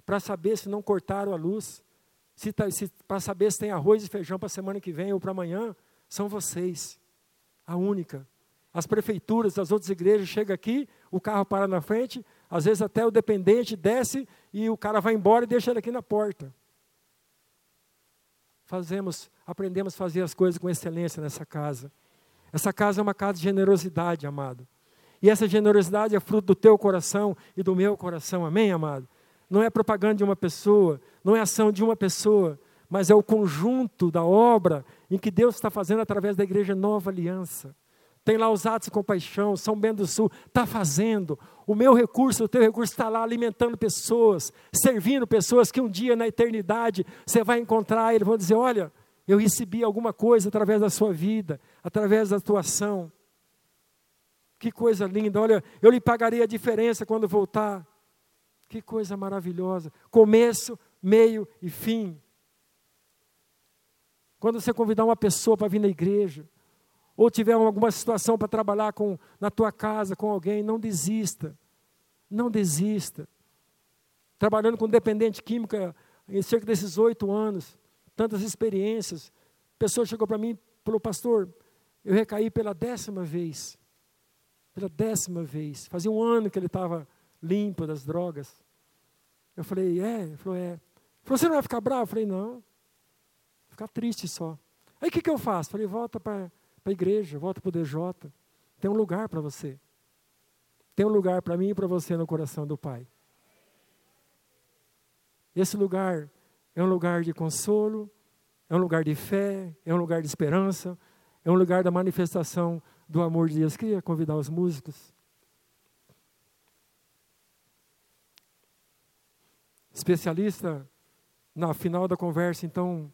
para saber se não cortaram a luz, se, tá, se para saber se tem arroz e feijão para a semana que vem ou para amanhã, são vocês. A única. As prefeituras das outras igrejas chegam aqui, o carro para na frente, às vezes até o dependente desce e o cara vai embora e deixa ele aqui na porta. Fazemos, aprendemos a fazer as coisas com excelência nessa casa. Essa casa é uma casa de generosidade, amado. E essa generosidade é fruto do teu coração e do meu coração, amém, amado? Não é propaganda de uma pessoa, não é ação de uma pessoa, mas é o conjunto da obra em que Deus está fazendo através da igreja Nova Aliança. Tem lá os atos de compaixão, São Bento do Sul, está fazendo. O meu recurso, o teu recurso está lá alimentando pessoas, servindo pessoas que um dia na eternidade você vai encontrar eles vão dizer: Olha, eu recebi alguma coisa através da sua vida, através da atuação. Que coisa linda, olha, eu lhe pagarei a diferença quando voltar. Que coisa maravilhosa. Começo, meio e fim. Quando você convidar uma pessoa para vir na igreja, ou tiver alguma situação para trabalhar com, na tua casa com alguém, não desista. Não desista. Trabalhando com dependente química em cerca desses oito anos, tantas experiências. A pessoa chegou para mim falou, pastor, eu recaí pela décima vez. Pela décima vez. Fazia um ano que ele estava limpo das drogas. Eu falei, é? Ele falou, é. Ele falou, você não vai ficar bravo? Eu falei, não. Ficar triste só. Aí o que, que eu faço? Falei, volta para a igreja, volta para o DJ. Tem um lugar para você. Tem um lugar para mim e para você no coração do Pai. Esse lugar é um lugar de consolo, é um lugar de fé, é um lugar de esperança, é um lugar da manifestação do amor de Deus. Queria convidar os músicos. Especialista, na final da conversa, então,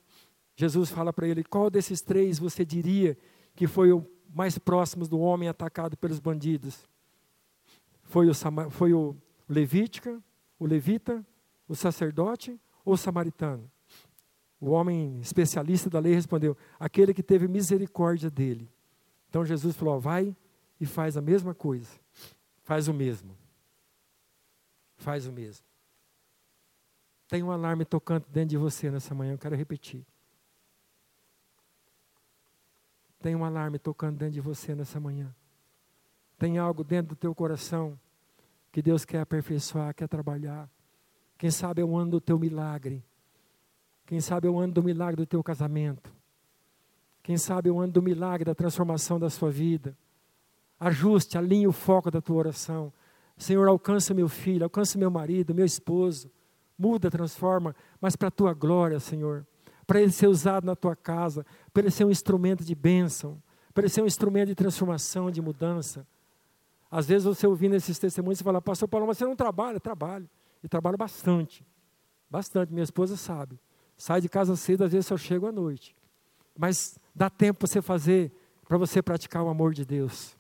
Jesus fala para ele: qual desses três você diria que foi o mais próximo do homem atacado pelos bandidos? Foi o, foi o Levítica, o levita, o sacerdote ou samaritano? O homem especialista da lei respondeu: aquele que teve misericórdia dele. Então Jesus falou: vai e faz a mesma coisa. Faz o mesmo. Faz o mesmo. Tem um alarme tocando dentro de você nessa manhã, eu quero repetir. Tem um alarme tocando dentro de você nessa manhã. Tem algo dentro do teu coração que Deus quer aperfeiçoar, quer trabalhar. Quem sabe é o ano do teu milagre. Quem sabe é o ano do milagre do teu casamento. Quem sabe é o ano do milagre da transformação da sua vida. Ajuste, alinhe o foco da tua oração. Senhor, alcança meu filho, alcança meu marido, meu esposo. Muda, transforma, mas para a tua glória, Senhor. Para ele ser usado na tua casa, para ele ser um instrumento de bênção, para ser um instrumento de transformação, de mudança. Às vezes você ouvindo esses testemunhos, você fala, pastor Paulo, mas você não trabalha? Trabalho. E trabalho bastante. Bastante. Minha esposa sabe. Sai de casa cedo, às vezes só chego à noite. Mas dá tempo para você fazer, para você praticar o amor de Deus.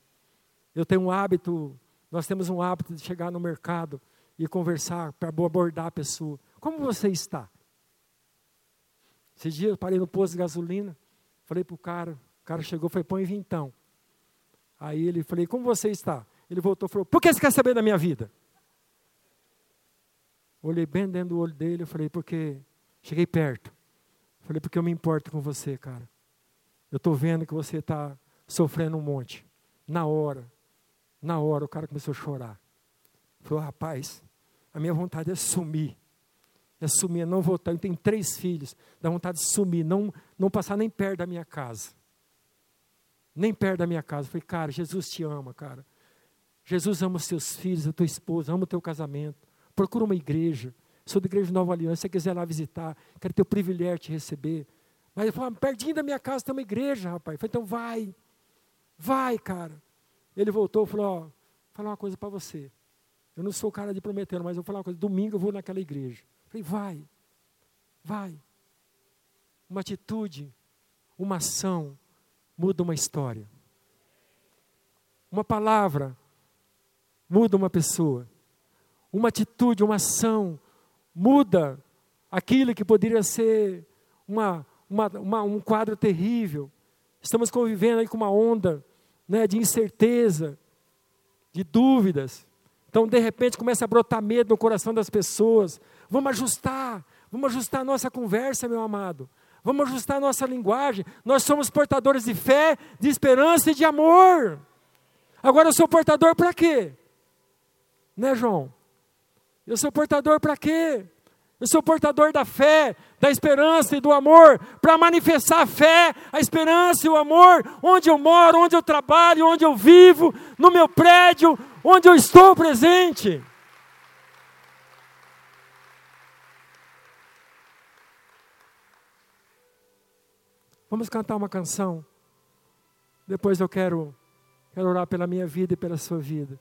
Eu tenho um hábito, nós temos um hábito de chegar no mercado e conversar para abordar a pessoa. Como você está? Esse dia eu parei no posto de gasolina, falei para o cara, o cara chegou falou, põe vintão. Aí ele falei, como você está? Ele voltou e falou, por que você quer saber da minha vida? Olhei bem dentro do olho dele e falei, porque cheguei perto. Falei, porque eu me importo com você, cara. Eu estou vendo que você está sofrendo um monte. Na hora, na hora o cara começou a chorar. Falou, rapaz, a minha vontade é sumir. É sumir, não voltar. Eu tenho três filhos, dá vontade de sumir, não, não passar nem perto da minha casa. Nem perto da minha casa. Eu falei, cara, Jesus te ama, cara. Jesus ama os seus filhos, a tua esposa, ama o teu casamento. Procura uma igreja. Sou da igreja Nova Aliança, se você quiser lá visitar, quero ter o privilégio de te receber. Mas ele falou, pertinho da minha casa tem uma igreja, rapaz. Eu falei, então vai. Vai, cara. Ele voltou e falou, ó, vou falar uma coisa para você. Eu não sou cara de prometer, mas eu vou falar uma coisa. Domingo eu vou naquela igreja. Falei, vai. Vai. Uma atitude, uma ação, muda uma história. Uma palavra muda uma pessoa uma atitude, uma ação, muda aquilo que poderia ser uma, uma, uma, um quadro terrível. Estamos convivendo aí com uma onda né, de incerteza, de dúvidas. Então, de repente, começa a brotar medo no coração das pessoas. Vamos ajustar, vamos ajustar a nossa conversa, meu amado. Vamos ajustar a nossa linguagem. Nós somos portadores de fé, de esperança e de amor. Agora eu sou portador para quê? Né, João? Eu sou portador para quê? Eu sou portador da fé, da esperança e do amor, para manifestar a fé, a esperança e o amor, onde eu moro, onde eu trabalho, onde eu vivo, no meu prédio, onde eu estou presente. Vamos cantar uma canção. Depois eu quero, quero orar pela minha vida e pela sua vida.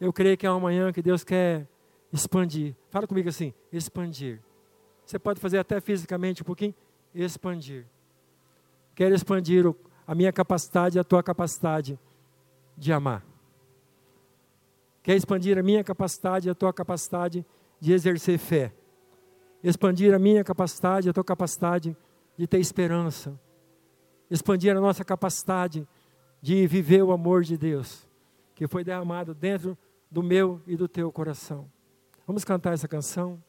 Eu creio que é uma manhã que Deus quer Expandir. Fala comigo assim: expandir. Você pode fazer até fisicamente um pouquinho? Expandir. Quero expandir a minha capacidade e a tua capacidade de amar. Quer expandir a minha capacidade e a tua capacidade de exercer fé. Expandir a minha capacidade e a tua capacidade de ter esperança. Expandir a nossa capacidade de viver o amor de Deus, que foi derramado dentro do meu e do teu coração. Vamos cantar essa canção?